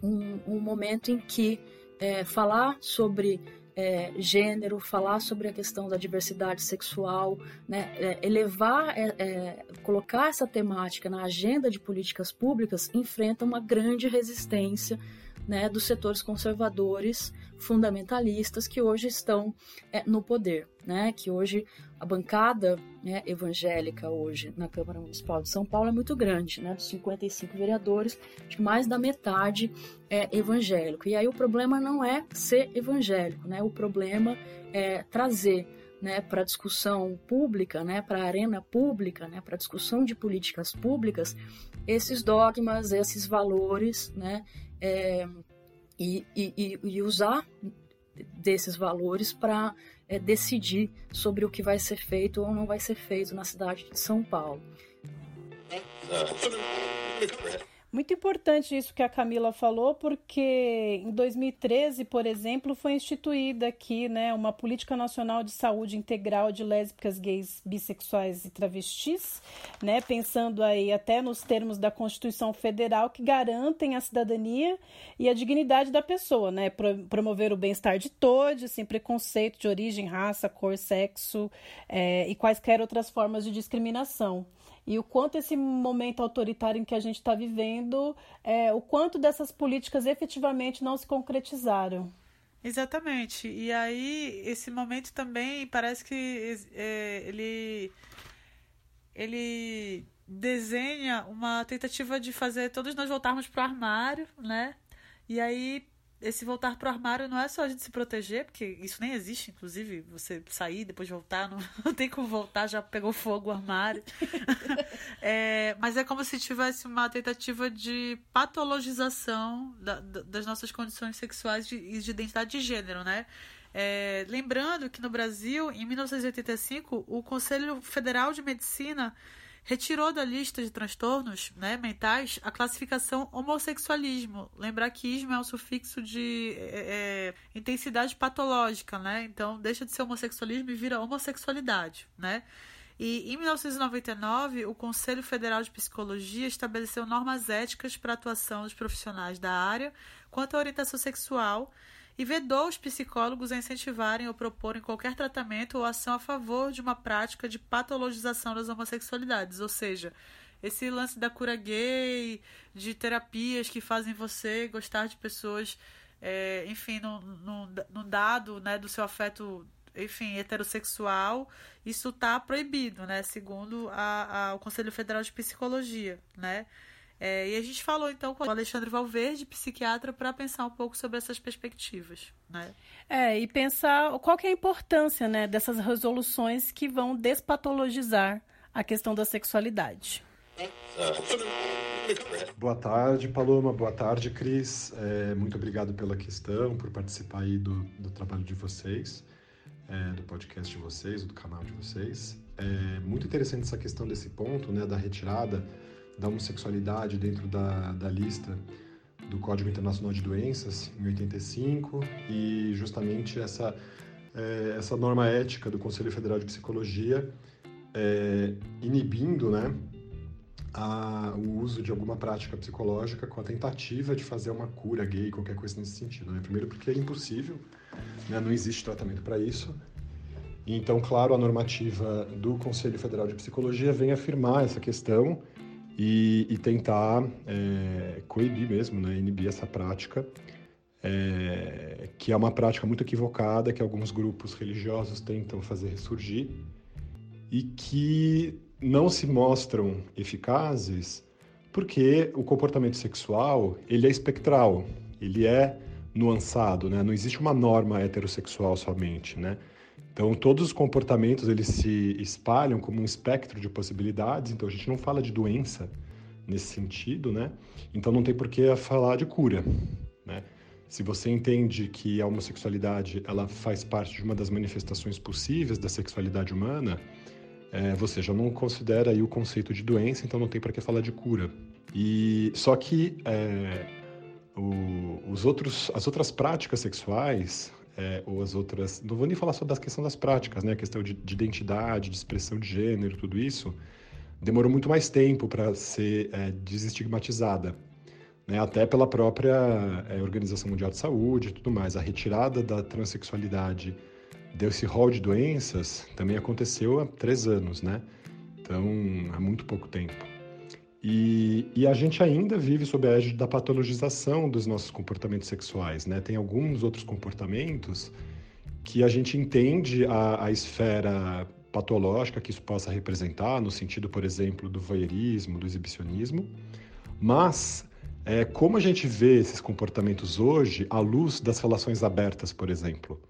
um, um momento em que é, falar sobre é, gênero, falar sobre a questão da diversidade sexual, né, é, elevar, é, é, colocar essa temática na agenda de políticas públicas enfrenta uma grande resistência né, dos setores conservadores fundamentalistas que hoje estão é, no poder, né, que hoje a bancada né, evangélica hoje na Câmara Municipal de São Paulo é muito grande, né, dos 55 vereadores, de mais da metade é evangélico. E aí o problema não é ser evangélico, né, o problema é trazer né, para discussão pública, né, para a arena pública, né, para discussão de políticas públicas, esses dogmas, esses valores, né, é, e, e, e, usar desses valores para é, decidir sobre o que vai ser feito ou não vai ser feito na cidade de São Paulo. Muito importante isso que a Camila falou, porque em 2013, por exemplo, foi instituída aqui né, uma política nacional de saúde integral de lésbicas, gays, bissexuais e travestis, né, pensando aí até nos termos da Constituição Federal que garantem a cidadania e a dignidade da pessoa, né, promover o bem-estar de todos, sem preconceito de origem, raça, cor, sexo é, e quaisquer outras formas de discriminação e o quanto esse momento autoritário em que a gente está vivendo, é, o quanto dessas políticas efetivamente não se concretizaram. Exatamente. E aí, esse momento também parece que é, ele, ele desenha uma tentativa de fazer todos nós voltarmos para o armário, né? E aí esse voltar pro armário não é só a gente se proteger, porque isso nem existe, inclusive, você sair, depois voltar, não, não tem como voltar, já pegou fogo o armário. é, mas é como se tivesse uma tentativa de patologização da, da, das nossas condições sexuais e de, de identidade de gênero, né? É, lembrando que no Brasil, em 1985, o Conselho Federal de Medicina retirou da lista de transtornos né, mentais a classificação homossexualismo. Lembrar que ismo é um sufixo de é, é, intensidade patológica, né? Então deixa de ser homossexualismo e vira homossexualidade, né? E em 1999, o Conselho Federal de Psicologia estabeleceu normas éticas para a atuação dos profissionais da área quanto à orientação sexual e vedou os psicólogos a incentivarem ou proporem qualquer tratamento ou ação a favor de uma prática de patologização das homossexualidades, ou seja, esse lance da cura gay, de terapias que fazem você gostar de pessoas, é, enfim, num, dado né, do seu afeto enfim, heterossexual, isso está proibido, né? Segundo a, a, o Conselho Federal de Psicologia, né? É, e a gente falou então com o Alexandre Valverde, psiquiatra, para pensar um pouco sobre essas perspectivas. Né? É, e pensar qual que é a importância né, dessas resoluções que vão despatologizar a questão da sexualidade. Boa tarde, Paloma. Boa tarde, Cris. É, muito obrigado pela questão, por participar aí do, do trabalho de vocês é, do podcast de vocês, do canal de vocês. É muito interessante essa questão desse ponto, né, da retirada da homossexualidade dentro da, da lista do Código Internacional de Doenças, em 85, e justamente essa, é, essa norma ética do Conselho Federal de Psicologia é, inibindo né, a, o uso de alguma prática psicológica com a tentativa de fazer uma cura gay, qualquer coisa nesse sentido. Né? Primeiro porque é impossível, né? não existe tratamento para isso. Então, claro, a normativa do Conselho Federal de Psicologia vem afirmar essa questão e, e tentar é, coibir mesmo, né? inibir essa prática, é, que é uma prática muito equivocada que alguns grupos religiosos tentam fazer ressurgir e que não se mostram eficazes porque o comportamento sexual ele é espectral, ele é nuançado, né? Não existe uma norma heterossexual somente, né? Então, todos os comportamentos eles se espalham como um espectro de possibilidades. Então, a gente não fala de doença nesse sentido, né? Então, não tem por que falar de cura, né? Se você entende que a homossexualidade ela faz parte de uma das manifestações possíveis da sexualidade humana, é, você já não considera aí o conceito de doença, então não tem para que falar de cura. E só que é, o, os outros, as outras práticas sexuais, é, ou as outras. Não vou nem falar só da questão das práticas, né? A questão de, de identidade, de expressão de gênero, tudo isso, demorou muito mais tempo para ser é, desestigmatizada. Né? Até pela própria é, Organização Mundial de Saúde e tudo mais. A retirada da transexualidade desse rol de doenças também aconteceu há três anos, né? Então, há muito pouco tempo. E, e, a gente ainda vive sob a égide da patologização dos nossos comportamentos sexuais, né? Tem alguns outros comportamentos que a gente entende a, a esfera patológica que isso possa representar, no sentido, por exemplo, do voyeurismo, do exibicionismo, mas é, como a gente vê esses comportamentos hoje à luz das relações abertas, por exemplo?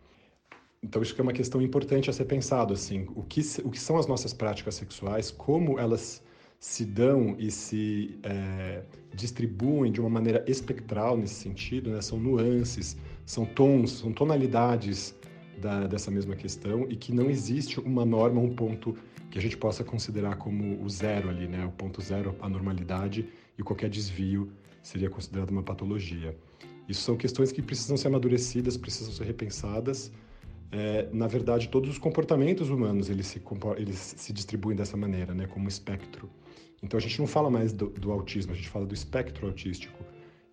Então, isso é uma questão importante a ser pensado, assim, o que, o que são as nossas práticas sexuais, como elas se dão e se é, distribuem de uma maneira espectral nesse sentido, né? são nuances, são tons, são tonalidades da, dessa mesma questão e que não existe uma norma, um ponto que a gente possa considerar como o zero ali, né? o ponto zero, a normalidade e qualquer desvio seria considerado uma patologia. Isso são questões que precisam ser amadurecidas, precisam ser repensadas. É, na verdade, todos os comportamentos humanos eles se, eles se distribuem dessa maneira, né, como espectro. Então a gente não fala mais do, do, autismo, a gente fala do espectro autístico.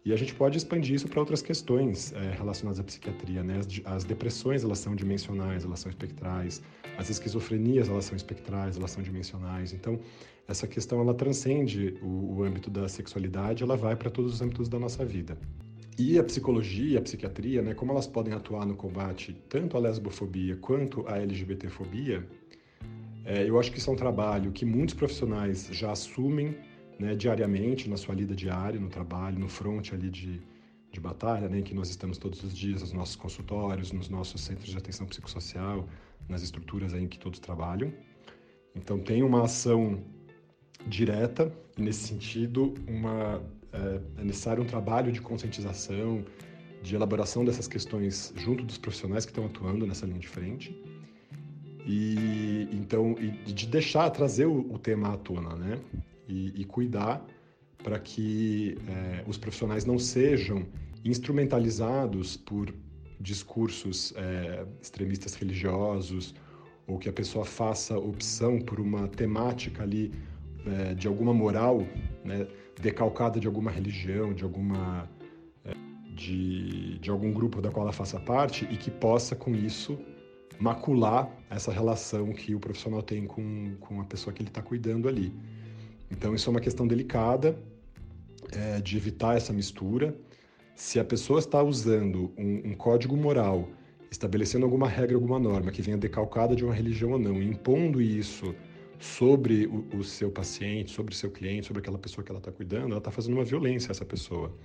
E a gente pode expandir isso para outras questões é, relacionadas à psiquiatria, né? As, as, depressões, elas são dimensionais, elas são espectrais. As esquizofrenias, elas são espectrais, elas são dimensionais. Então, essa questão, ela transcende o, o âmbito da sexualidade, ela vai para todos os âmbitos da nossa vida. E a psicologia, a psiquiatria, né? Como elas podem atuar no combate tanto à lesbofobia quanto à LGBTfobia, é, eu acho que isso é um trabalho que muitos profissionais já assumem né, diariamente na sua lida diária, no trabalho, no front ali de, de batalha, né, que nós estamos todos os dias nos nossos consultórios, nos nossos centros de atenção psicossocial, nas estruturas em que todos trabalham. Então tem uma ação direta e nesse sentido uma, é, é necessário um trabalho de conscientização, de elaboração dessas questões junto dos profissionais que estão atuando nessa linha de frente. E então e de deixar trazer o, o tema à tona, né? E, e cuidar para que é, os profissionais não sejam instrumentalizados por discursos é, extremistas religiosos ou que a pessoa faça opção por uma temática ali é, de alguma moral, né, decalcada de alguma religião, de alguma de, de algum grupo da qual ela faça parte e que possa, com isso, macular essa relação que o profissional tem com, com a pessoa que ele está cuidando ali. Então, isso é uma questão delicada é, de evitar essa mistura. Se a pessoa está usando um, um, código moral, estabelecendo alguma regra, alguma norma que venha decalcada de uma religião ou não, impondo isso sobre o, o seu paciente, sobre o seu cliente, sobre aquela pessoa que ela está cuidando, ela está fazendo uma violência a essa pessoa.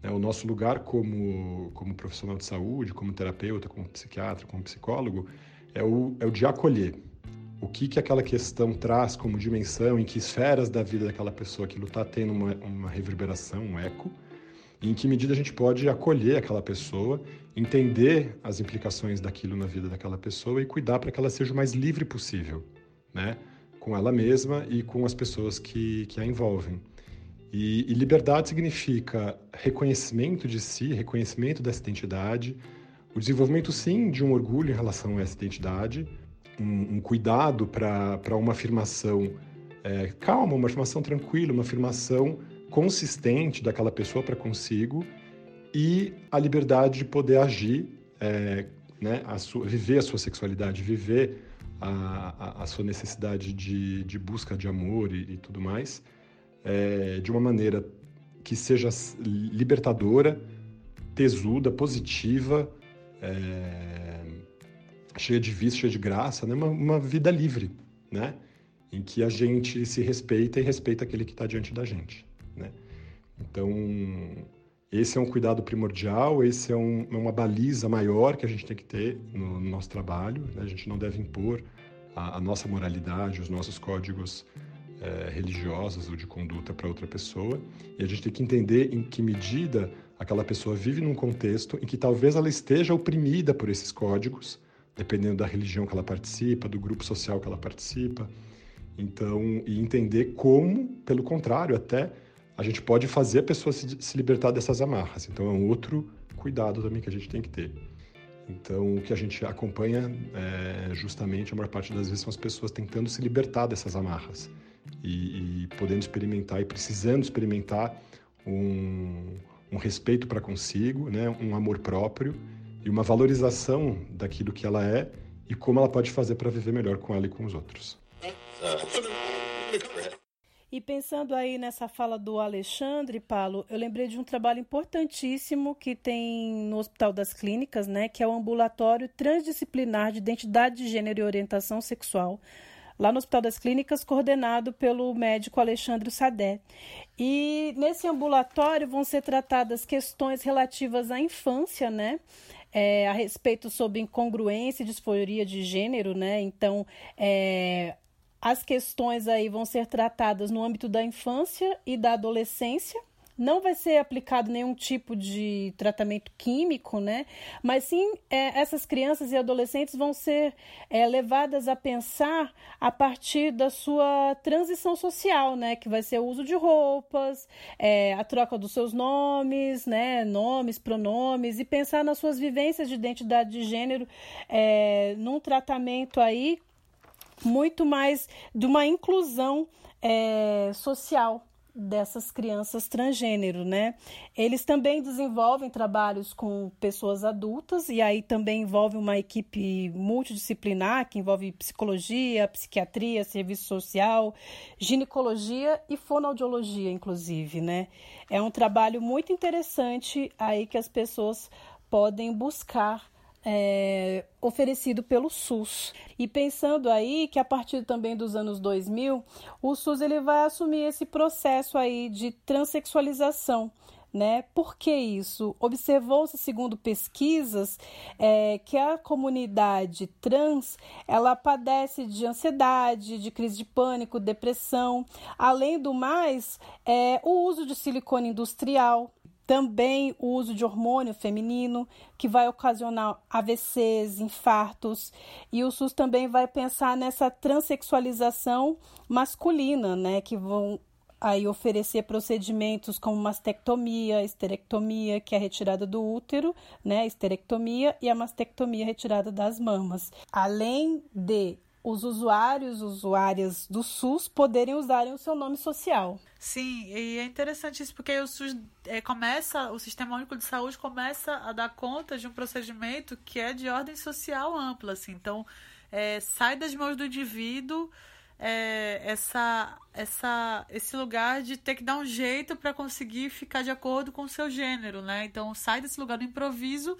Né? O nosso lugar como, como profissional de saúde, como terapeuta, como psiquiatra, como psicólogo, é o, é o de acolher. O que, que aquela questão traz como dimensão, em que esferas da vida daquela pessoa aquilo está tendo uma, uma reverberação, um eco, e em que medida a gente pode acolher aquela pessoa, entender as implicações daquilo na vida daquela pessoa e cuidar para que ela seja o mais livre possível, né? Com ela mesma e com as pessoas que, que a envolvem. E, e, liberdade significa reconhecimento de si, reconhecimento dessa identidade, o desenvolvimento, sim, de um orgulho em relação a essa identidade, um, um cuidado para uma afirmação é, calma, uma afirmação tranquila, uma afirmação consistente daquela pessoa para consigo e a liberdade de poder agir, é, né, a sua, viver a sua sexualidade, viver a, a, sua necessidade de, de, busca de amor e, e tudo mais, é, de uma maneira que seja libertadora, tesuda, positiva, é, cheia de vício, cheia de graça, né? uma, uma vida livre, né? em que a gente se respeita e respeita aquele que está diante da gente. Né? Então, esse é um cuidado primordial, esse é, um, é, uma baliza maior que a gente tem que ter no, no nosso trabalho. Né? A gente não deve impor a, a nossa moralidade, os nossos códigos é, religiosos ou de conduta para outra pessoa. E a gente tem que entender em que medida aquela pessoa vive num contexto em que talvez ela esteja oprimida por esses códigos, dependendo da religião que ela participa, do grupo social que ela participa. Então, e entender como, pelo contrário, até a gente pode fazer a pessoa se, se libertar dessas amarras. Então é um outro cuidado também que a gente tem que ter. Então, o que a gente acompanha é justamente a maior parte das vezes são as pessoas tentando se libertar dessas amarras e, e podendo experimentar e precisando experimentar um, um respeito para consigo, né, um amor próprio e uma valorização daquilo que ela é e como ela pode fazer para viver melhor com ela e com os outros. E pensando aí nessa fala do Alexandre, Paulo, eu lembrei de um trabalho importantíssimo que tem no Hospital das Clínicas, né, que é o ambulatório transdisciplinar de identidade de gênero e orientação sexual, lá no Hospital das Clínicas, coordenado pelo médico Alexandre Sadé. E nesse ambulatório vão ser tratadas questões relativas à infância, né? É, a respeito sobre incongruência e disforia de gênero, né? Então, é, as questões aí vão ser tratadas no âmbito da infância e da adolescência. Não vai ser aplicado nenhum tipo de tratamento químico, né? Mas sim, é, essas crianças e adolescentes vão ser é, levadas a pensar a partir da sua transição social, né? Que vai ser o uso de roupas, é, a troca dos seus nomes, né? Nomes, pronomes, e pensar nas suas vivências de identidade de gênero é, num tratamento aí muito mais de uma inclusão é, social dessas crianças transgênero, né? Eles também desenvolvem trabalhos com pessoas adultas e aí também envolve uma equipe multidisciplinar que envolve psicologia, psiquiatria, serviço social, ginecologia e fonoaudiologia, inclusive, né? É um trabalho muito interessante aí que as pessoas podem buscar é, oferecido pelo SUS. E pensando aí que a partir também dos anos 2000, o SUS ele vai assumir esse processo aí de transexualização. Né? Por que isso? Observou-se, segundo pesquisas, é, que a comunidade trans ela padece de ansiedade, de crise de pânico, depressão. Além do mais, é, o uso de silicone industrial, também o uso de hormônio feminino, que vai ocasionar AVCs, infartos. E o SUS também vai pensar nessa transexualização masculina, né? Que vão aí oferecer procedimentos como mastectomia, esterectomia, que é a retirada do útero, né, esterectomia e a mastectomia retirada das mamas. Além de os usuários, usuárias do SUS poderem usarem o seu nome social. Sim, e é interessante isso porque o SUS é, começa, o Sistema Único de Saúde começa a dar conta de um procedimento que é de ordem social ampla, assim. Então, é, sai das mãos do indivíduo é, essa, essa, esse lugar de ter que dar um jeito para conseguir ficar de acordo com o seu gênero, né? Então, sai desse lugar do improviso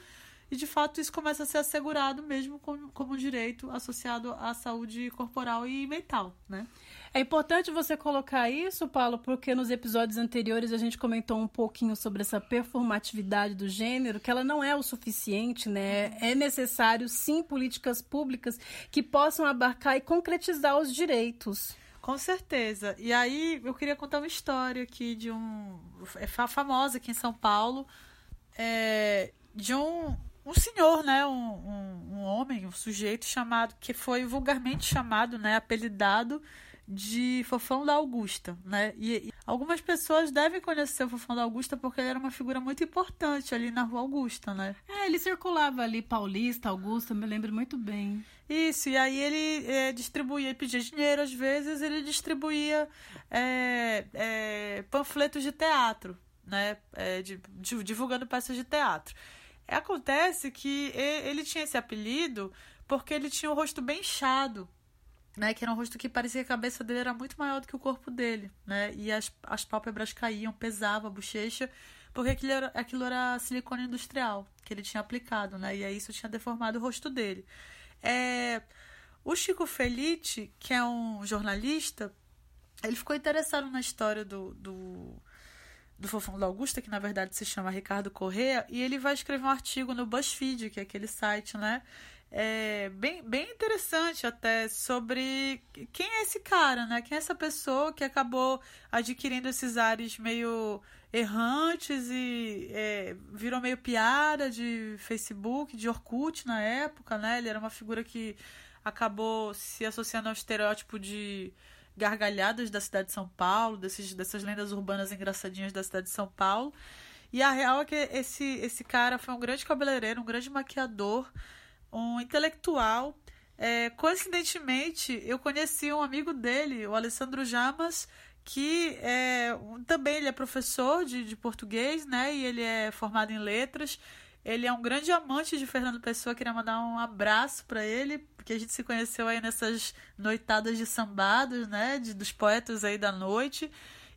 e de fato isso começa a ser assegurado mesmo como, como direito associado à saúde corporal e mental, né? É importante você colocar isso, Paulo, porque nos episódios anteriores a gente comentou um pouquinho sobre essa performatividade do gênero, que ela não é o suficiente, né? É necessário sim políticas públicas que possam abarcar e concretizar os direitos. Com certeza. E aí eu queria contar uma história aqui de um é famosa aqui em São Paulo, é, de um um senhor, né, um, um, um, homem, um sujeito chamado, que foi vulgarmente chamado, né, apelidado de Fofão da Augusta, né? E, e, algumas pessoas devem conhecer o Fofão da Augusta porque ele era uma figura muito importante ali na Rua Augusta, né? É, ele circulava ali Paulista, Augusta, me lembro muito bem. Isso, e aí ele é, distribuía, ele pedia dinheiro às vezes, ele distribuía é, é, panfletos de teatro, né? É, de, de, divulgando peças de teatro. Acontece que ele tinha esse apelido porque ele tinha o rosto bem inchado, né? Que era um rosto que parecia que a cabeça dele era muito maior do que o corpo dele, né? E as, as pálpebras caíam, pesava a bochecha, porque aquilo era, aquilo era silicone industrial que ele tinha aplicado, né? E aí isso tinha deformado o rosto dele. É, o Chico Felite, que é um jornalista, ele ficou interessado na história do, do do Fofão da Augusta, que na verdade se chama Ricardo Correa, e ele vai escrever um artigo no BuzzFeed, que é aquele site, né? É bem, bem interessante até sobre quem é esse cara, né? Quem é essa pessoa que acabou adquirindo esses ares meio errantes e é, virou meio piada de Facebook, de Orkut na época, né? Ele era uma figura que acabou se associando ao estereótipo de gargalhadas da cidade de São Paulo, desses, dessas lendas urbanas engraçadinhas da cidade de São Paulo. E a real é que esse, esse cara foi um grande cabeleireiro, um grande maquiador, um intelectual. É, coincidentemente, eu conheci um amigo dele, o Alessandro Jamas, que é, também ele é professor de, de português, né? E ele é formado em letras. Ele é um grande amante de Fernando Pessoa, queria mandar um abraço para ele, porque a gente se conheceu aí nessas noitadas de sambados, né, de, dos poetas aí da noite.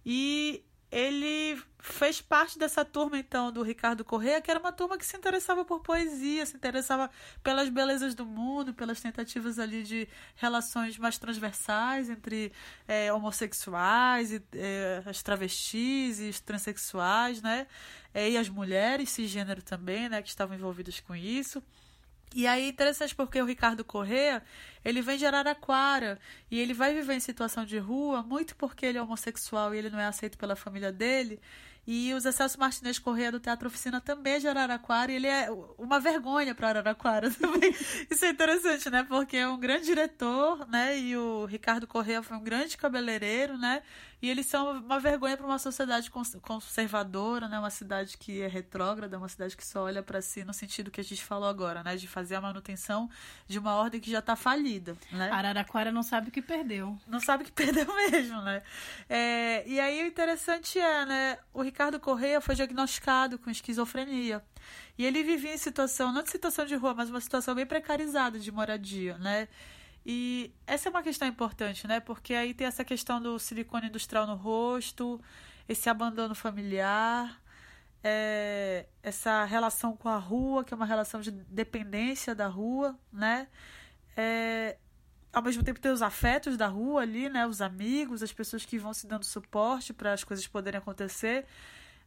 E ele fez parte dessa turma, então, do Ricardo Correa, que era uma turma que se interessava por poesia, se interessava pelas belezas do mundo, pelas tentativas ali de relações mais transversais entre é, homossexuais, e, é, as travestis e os transexuais, né? É, e as mulheres cisgênero também, né? Que estavam envolvidas com isso. E aí, interessante porque o Ricardo Correa, ele vem de Araraquara e ele vai viver em situação de rua muito porque ele é homossexual e ele não é aceito pela família dele. E o Zé Celso Martinez Correia do Teatro Oficina também é de Araraquara e ele é uma vergonha para Araraquara também. Isso é interessante, né? Porque é um grande diretor, né? E o Ricardo Correia foi um grande cabeleireiro, né? E eles são uma vergonha para uma sociedade conservadora, né? Uma cidade que é retrógrada, uma cidade que só olha para si no sentido que a gente falou agora, né? De fazer a manutenção de uma ordem que já está falida, né? Araraquara não sabe o que perdeu. Não sabe o que perdeu mesmo, né? É, e aí o interessante é, né? O Ricardo Correia foi diagnosticado com esquizofrenia. E ele vivia em situação, não de situação de rua, mas uma situação bem precarizada de moradia, né? E essa é uma questão importante, né? Porque aí tem essa questão do silicone industrial no rosto, esse abandono familiar, é, essa relação com a rua, que é uma relação de dependência da rua, né? É, ao mesmo tempo tem os afetos da rua ali, né? Os amigos, as pessoas que vão se dando suporte para as coisas poderem acontecer.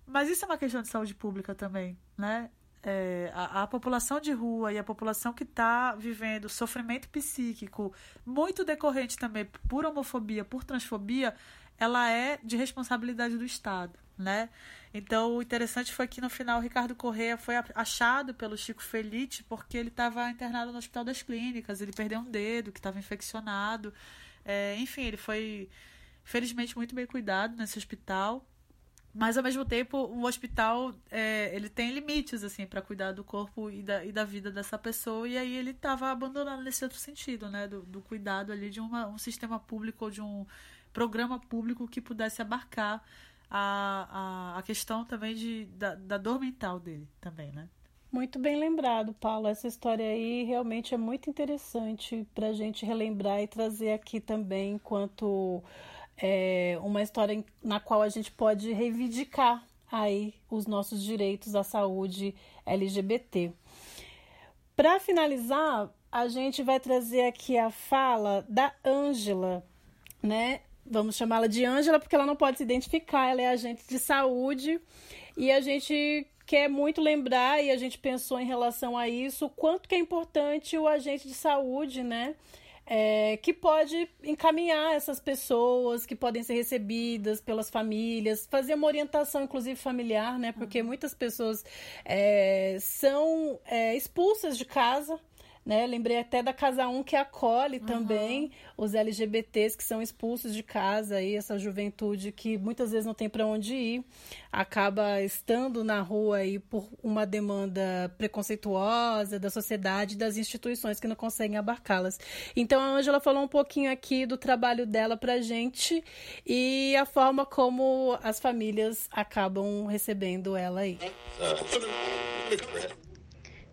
Mas isso é uma questão de saúde pública também, né? É, a, a, população de rua e a população que está vivendo sofrimento psíquico, muito decorrente também por homofobia, por transfobia, ela é de responsabilidade do Estado, né? Então, o interessante foi que no final Ricardo Correa foi achado pelo Chico Felite porque ele estava internado no Hospital das Clínicas, ele perdeu um dedo que estava infeccionado. É, enfim, ele foi felizmente muito bem cuidado nesse hospital mas ao mesmo tempo o hospital é, ele tem limites assim para cuidar do corpo e da, e da vida dessa pessoa. E aí ele estava abandonado nesse outro sentido né? Do, do cuidado ali de uma, um sistema público ou de um programa público que pudesse abarcar a, a, a questão também de, da, da dor mental dele também né? Muito bem lembrado, Paulo. Essa história aí realmente é muito interessante para a gente relembrar e trazer aqui também, enquanto é, uma história na qual a gente pode reivindicar aí os nossos direitos à saúde LGBT. Para finalizar, a gente vai trazer aqui a fala da Ângela, né? Vamos chamá-la de Ângela porque ela não pode se identificar, ela é agente de saúde e a gente quer muito lembrar e a gente pensou em relação a isso, o quanto que é importante o agente de saúde, né? É, que pode encaminhar essas pessoas que podem ser recebidas pelas famílias, fazer uma orientação, inclusive familiar, né? Porque uhum. muitas pessoas é, são é, expulsas de casa né? Lembrei até da Casa 1 que acolhe uhum. também os LGBTs que são expulsos de casa aí, essa juventude que muitas vezes não tem para onde ir, acaba estando na rua aí por uma demanda preconceituosa da sociedade, das instituições que não conseguem abarcá-las. Então a Angela falou um pouquinho aqui do trabalho dela pra gente e a forma como as famílias acabam recebendo ela aí.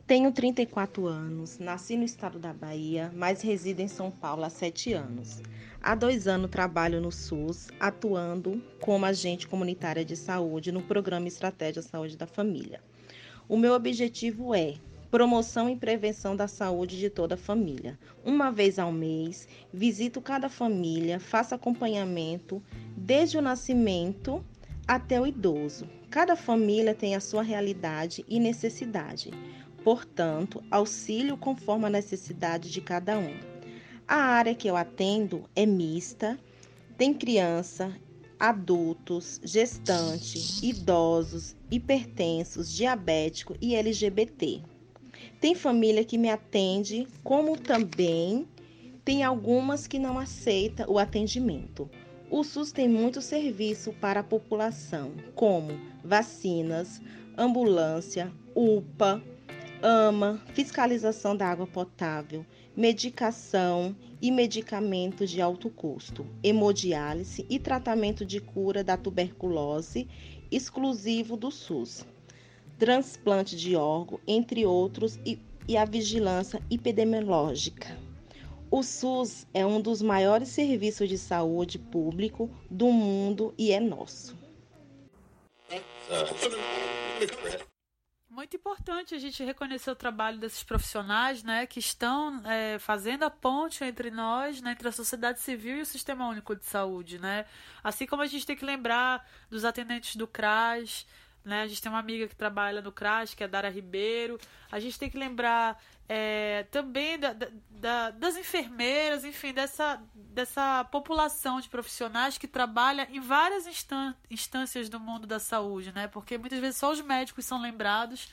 Tenho 34 anos, nasci no estado da Bahia, mas resido em São Paulo há 7 anos. Há dois anos trabalho no SUS, atuando como agente comunitária de saúde no programa Estratégia Saúde da Família. O meu objetivo é promoção e prevenção da saúde de toda a família. Uma vez ao mês, visito cada família, faço acompanhamento desde o nascimento até o idoso. Cada família tem a sua realidade e necessidade portanto, auxílio conforme a necessidade de cada um. A área que eu atendo é mista, tem criança, adultos, gestante, idosos, hipertensos, diabético e LGBT. Tem família que me atende, como também tem algumas que não aceita o atendimento. O SUS tem muito serviço para a população, como vacinas, ambulância, UPA, AMA, fiscalização da água potável, medicação e medicamentos de alto custo, hemodiálise e tratamento de cura da tuberculose exclusivo do SUS, transplante de órgão, entre outros, e, e a vigilância epidemiológica. O SUS é um dos maiores serviços de saúde público do mundo e é nosso. Muito importante a gente reconhecer o trabalho desses profissionais, né, que estão é, fazendo a ponte entre nós, né, entre a sociedade civil e o Sistema Único de Saúde, né. Assim como a gente tem que lembrar dos atendentes do CRAS, né, a gente tem uma amiga que trabalha no CRAS, que é Dara Ribeiro. A gente tem que lembrar é, também da, da, das enfermeiras, enfim, dessa, dessa população de profissionais que trabalha em várias instâncias do mundo da saúde, né? Porque muitas vezes só os médicos são lembrados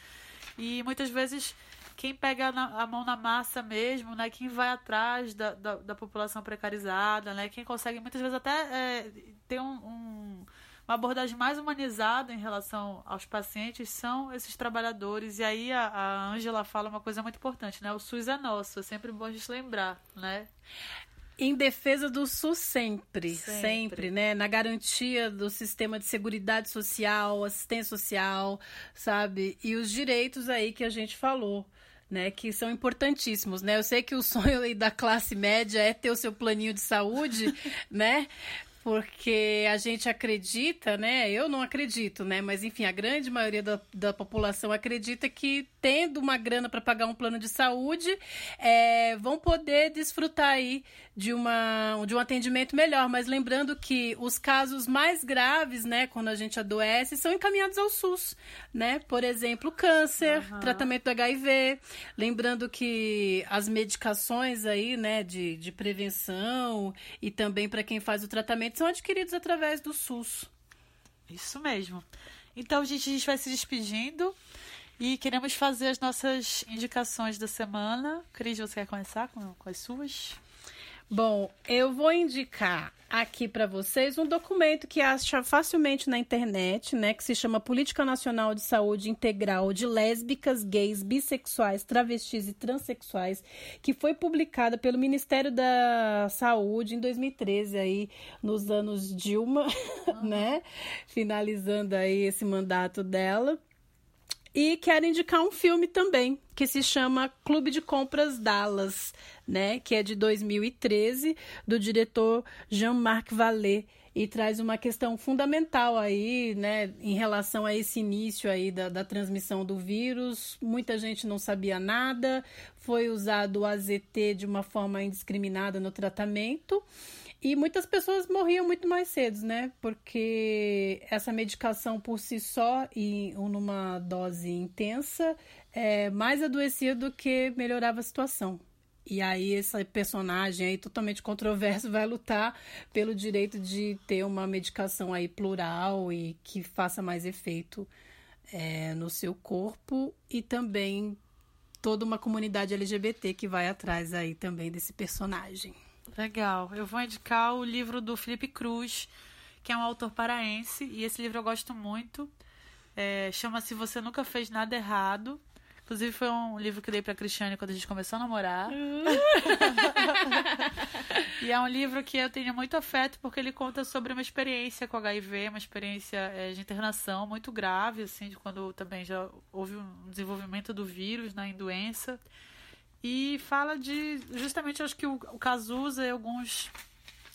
e muitas vezes quem pega a mão na massa mesmo, né? Quem vai atrás da, da, da população precarizada, né? Quem consegue muitas vezes até é, ter um, um uma abordagem mais humanizada em relação aos pacientes são esses trabalhadores. E aí a Ângela fala uma coisa muito importante, né? O SUS é nosso, é sempre bom a gente lembrar, né? Em defesa do SUS sempre, sempre, sempre, né? Na garantia do sistema de seguridade social, assistência social, sabe? E os direitos aí que a gente falou. Né, que são importantíssimos, né? Eu sei que o sonho da classe média é ter o seu planinho de saúde, né? Porque a gente acredita, né? Eu não acredito, né? Mas enfim, a grande maioria da, da população acredita que tendo uma grana para pagar um plano de saúde, é, vão poder desfrutar aí de, uma, de um atendimento melhor. Mas lembrando que os casos mais graves, né, quando a gente adoece, são encaminhados ao SUS, né? Por exemplo, câncer, uhum. tratamento do HIV. Lembrando que as medicações aí, né, de, de prevenção e também para quem faz o tratamento são adquiridos através do SUS. Isso mesmo. Então, gente, a gente vai se despedindo e queremos fazer as nossas indicações da semana. Cris, você quer começar com, com as suas? Bom, eu vou indicar aqui para vocês um documento que acha facilmente na internet, né, que se chama Política Nacional de Saúde Integral de Lésbicas, Gays, Bissexuais, Travestis e Transsexuais, que foi publicada pelo Ministério da Saúde em 2013 aí nos anos Dilma, né, finalizando aí esse mandato dela. E quero indicar um filme também, que se chama Clube de Compras Dallas, né? Que é de 2013, do diretor Jean-Marc Vallée. E traz uma questão fundamental aí, né, em relação a esse início aí da, da transmissão do vírus. Muita gente não sabia nada, foi usado o AZT de uma forma indiscriminada no tratamento. E muitas pessoas morriam muito mais cedo, né? Porque essa medicação por si só e numa dose intensa é mais adoecia do que melhorava a situação. E aí esse personagem aí totalmente controverso vai lutar pelo direito de ter uma medicação aí plural e que faça mais efeito é, no seu corpo e também toda uma comunidade LGBT que vai atrás aí também desse personagem. Legal. Eu vou indicar o livro do Felipe Cruz, que é um autor paraense, e esse livro eu gosto muito. É, Chama-se Você Nunca Fez Nada Errado. Inclusive, foi um livro que eu dei pra Cristiane quando a gente começou a namorar. e é um livro que eu tenho muito afeto porque ele conta sobre uma experiência com HIV, uma experiência é, de internação muito grave, assim, de quando também já houve um desenvolvimento do vírus né, em doença. E fala de. Justamente, acho que o, o Cazuza e alguns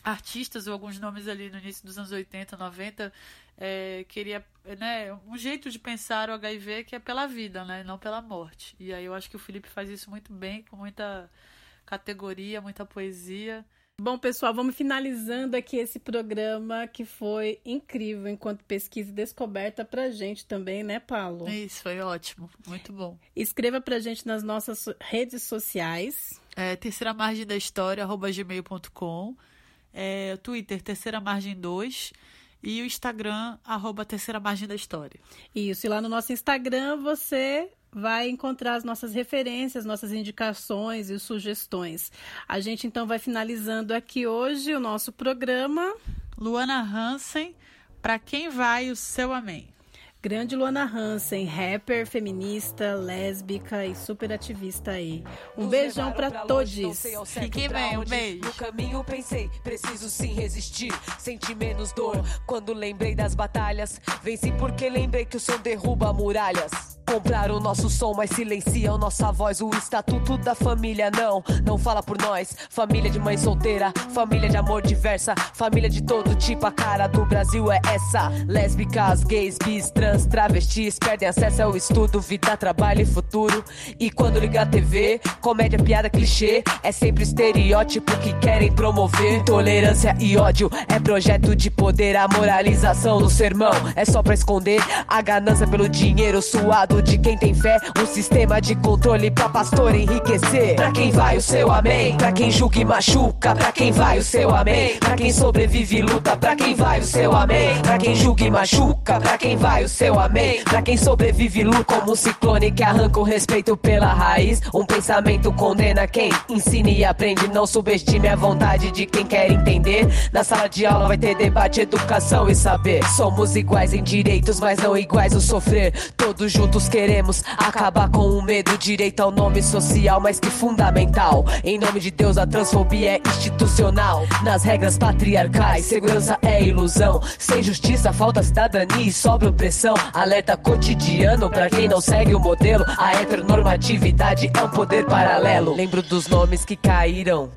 artistas ou alguns nomes ali no início dos anos 80, 90 é, queria né, um jeito de pensar o HIV que é pela vida, né, não pela morte. E aí eu acho que o Felipe faz isso muito bem, com muita categoria, muita poesia. Bom, pessoal, vamos finalizando aqui esse programa que foi incrível enquanto pesquisa e descoberta pra gente também, né, Paulo? Isso, foi ótimo. Muito bom. Escreva pra gente nas nossas redes sociais. É, terceira margem da história, arroba gmail.com. É, Twitter, terceira margem 2 e o Instagram, arroba terceira margem da história. Isso, e lá no nosso Instagram você vai encontrar as nossas referências, nossas indicações e sugestões. A gente então vai finalizando aqui hoje o nosso programa. Luana Hansen, para quem vai o seu amém? Grande Luana Hansen, rapper, feminista, lésbica e super ativista aí. Um beijão para todos. Fiquem bem, um beijo. No caminho pensei, preciso sim resistir, senti menos dor quando lembrei das batalhas. Venci porque lembrei que o som derruba muralhas. Compraram o nosso som, mas silenciam nossa voz. O estatuto da família não, não fala por nós. Família de mãe solteira, família de amor diversa, família de todo tipo. A cara do Brasil é essa. Lésbicas, gays, bis, trans, travestis perdem acesso ao estudo, vida, trabalho e futuro. E quando liga a TV, comédia, piada, clichê, é sempre estereótipo que querem promover. Intolerância e ódio é projeto de poder. A moralização no sermão é só pra esconder a ganância pelo dinheiro suado de quem tem fé, um sistema de controle pra pastor enriquecer. Pra quem vai o seu amém, pra quem julga e machuca, pra quem vai o seu amém, pra quem sobrevive e luta, pra quem vai o seu amém, pra quem julga e machuca, pra quem vai o seu amém, pra quem sobrevive luta, como um ciclone que arranca o respeito pela raiz. Um pensamento condena quem ensina e aprende, não subestime a vontade de quem quer entender. Na sala de aula vai ter debate, educação e saber. Somos iguais em direitos, mas não iguais no sofrer. Todos juntos queremos acabar com o medo, direito ao nome social, mas que fundamental. Em nome de Deus, a transfobia é institucional. Nas regras patriarcais, segurança é ilusão. Sem justiça, falta cidadania e sobra opressão. Alerta cotidiano pra quem não segue o modelo. A heteronormatividade é um poder paralelo. Lembro dos nomes que caíram.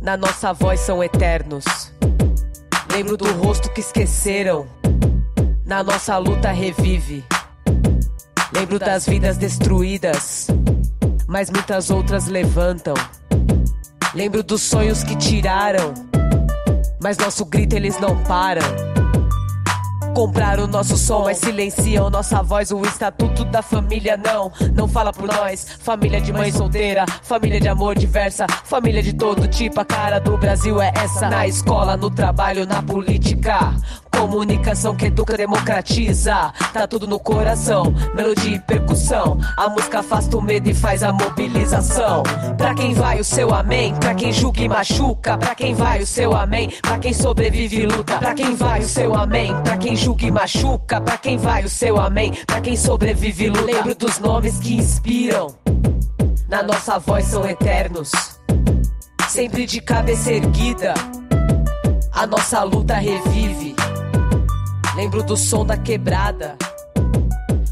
Na nossa voz são eternos. Lembro do rosto que esqueceram. Na nossa luta revive. Lembro das vidas destruídas, mas muitas outras levantam. Lembro dos sonhos que tiraram, mas nosso grito eles não param. Compraram o nosso som, mas silenciam nossa voz. O estatuto da família não, não fala por nós. Família de mãe solteira, família de amor diversa, família de todo tipo. A cara do Brasil é essa. Na escola, no trabalho, na política. Comunicação que educa, democratiza. Tá tudo no coração, melodia e percussão. A música afasta o medo e faz a mobilização. Pra quem vai o seu amém, pra quem julga e machuca. Pra quem vai o seu amém, pra quem sobrevive e luta. Pra quem vai o seu amém, pra quem julga e machuca. Pra quem vai o seu amém, pra quem sobrevive luta. Lembro dos nomes que inspiram. Na nossa voz são eternos. Sempre de cabeça erguida. A nossa luta revive. Lembro do som da quebrada,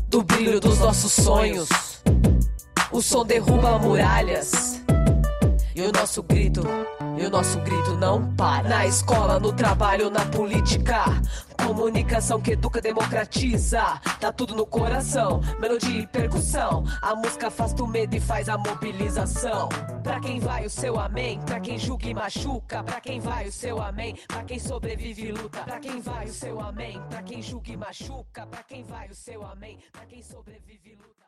do brilho dos nossos sonhos. O som derruba muralhas. E o nosso grito, e o nosso grito não para. Na escola, no trabalho, na política. Comunicação que educa, democratiza. Tá tudo no coração, melodia e percussão. A música afasta o medo e faz a mobilização. Pra quem vai o seu amém, pra quem julga e machuca. Pra quem vai o seu amém, pra quem sobrevive e luta. Pra quem vai o seu amém, pra quem julga e machuca. Pra quem vai o seu amém, pra quem sobrevive e luta.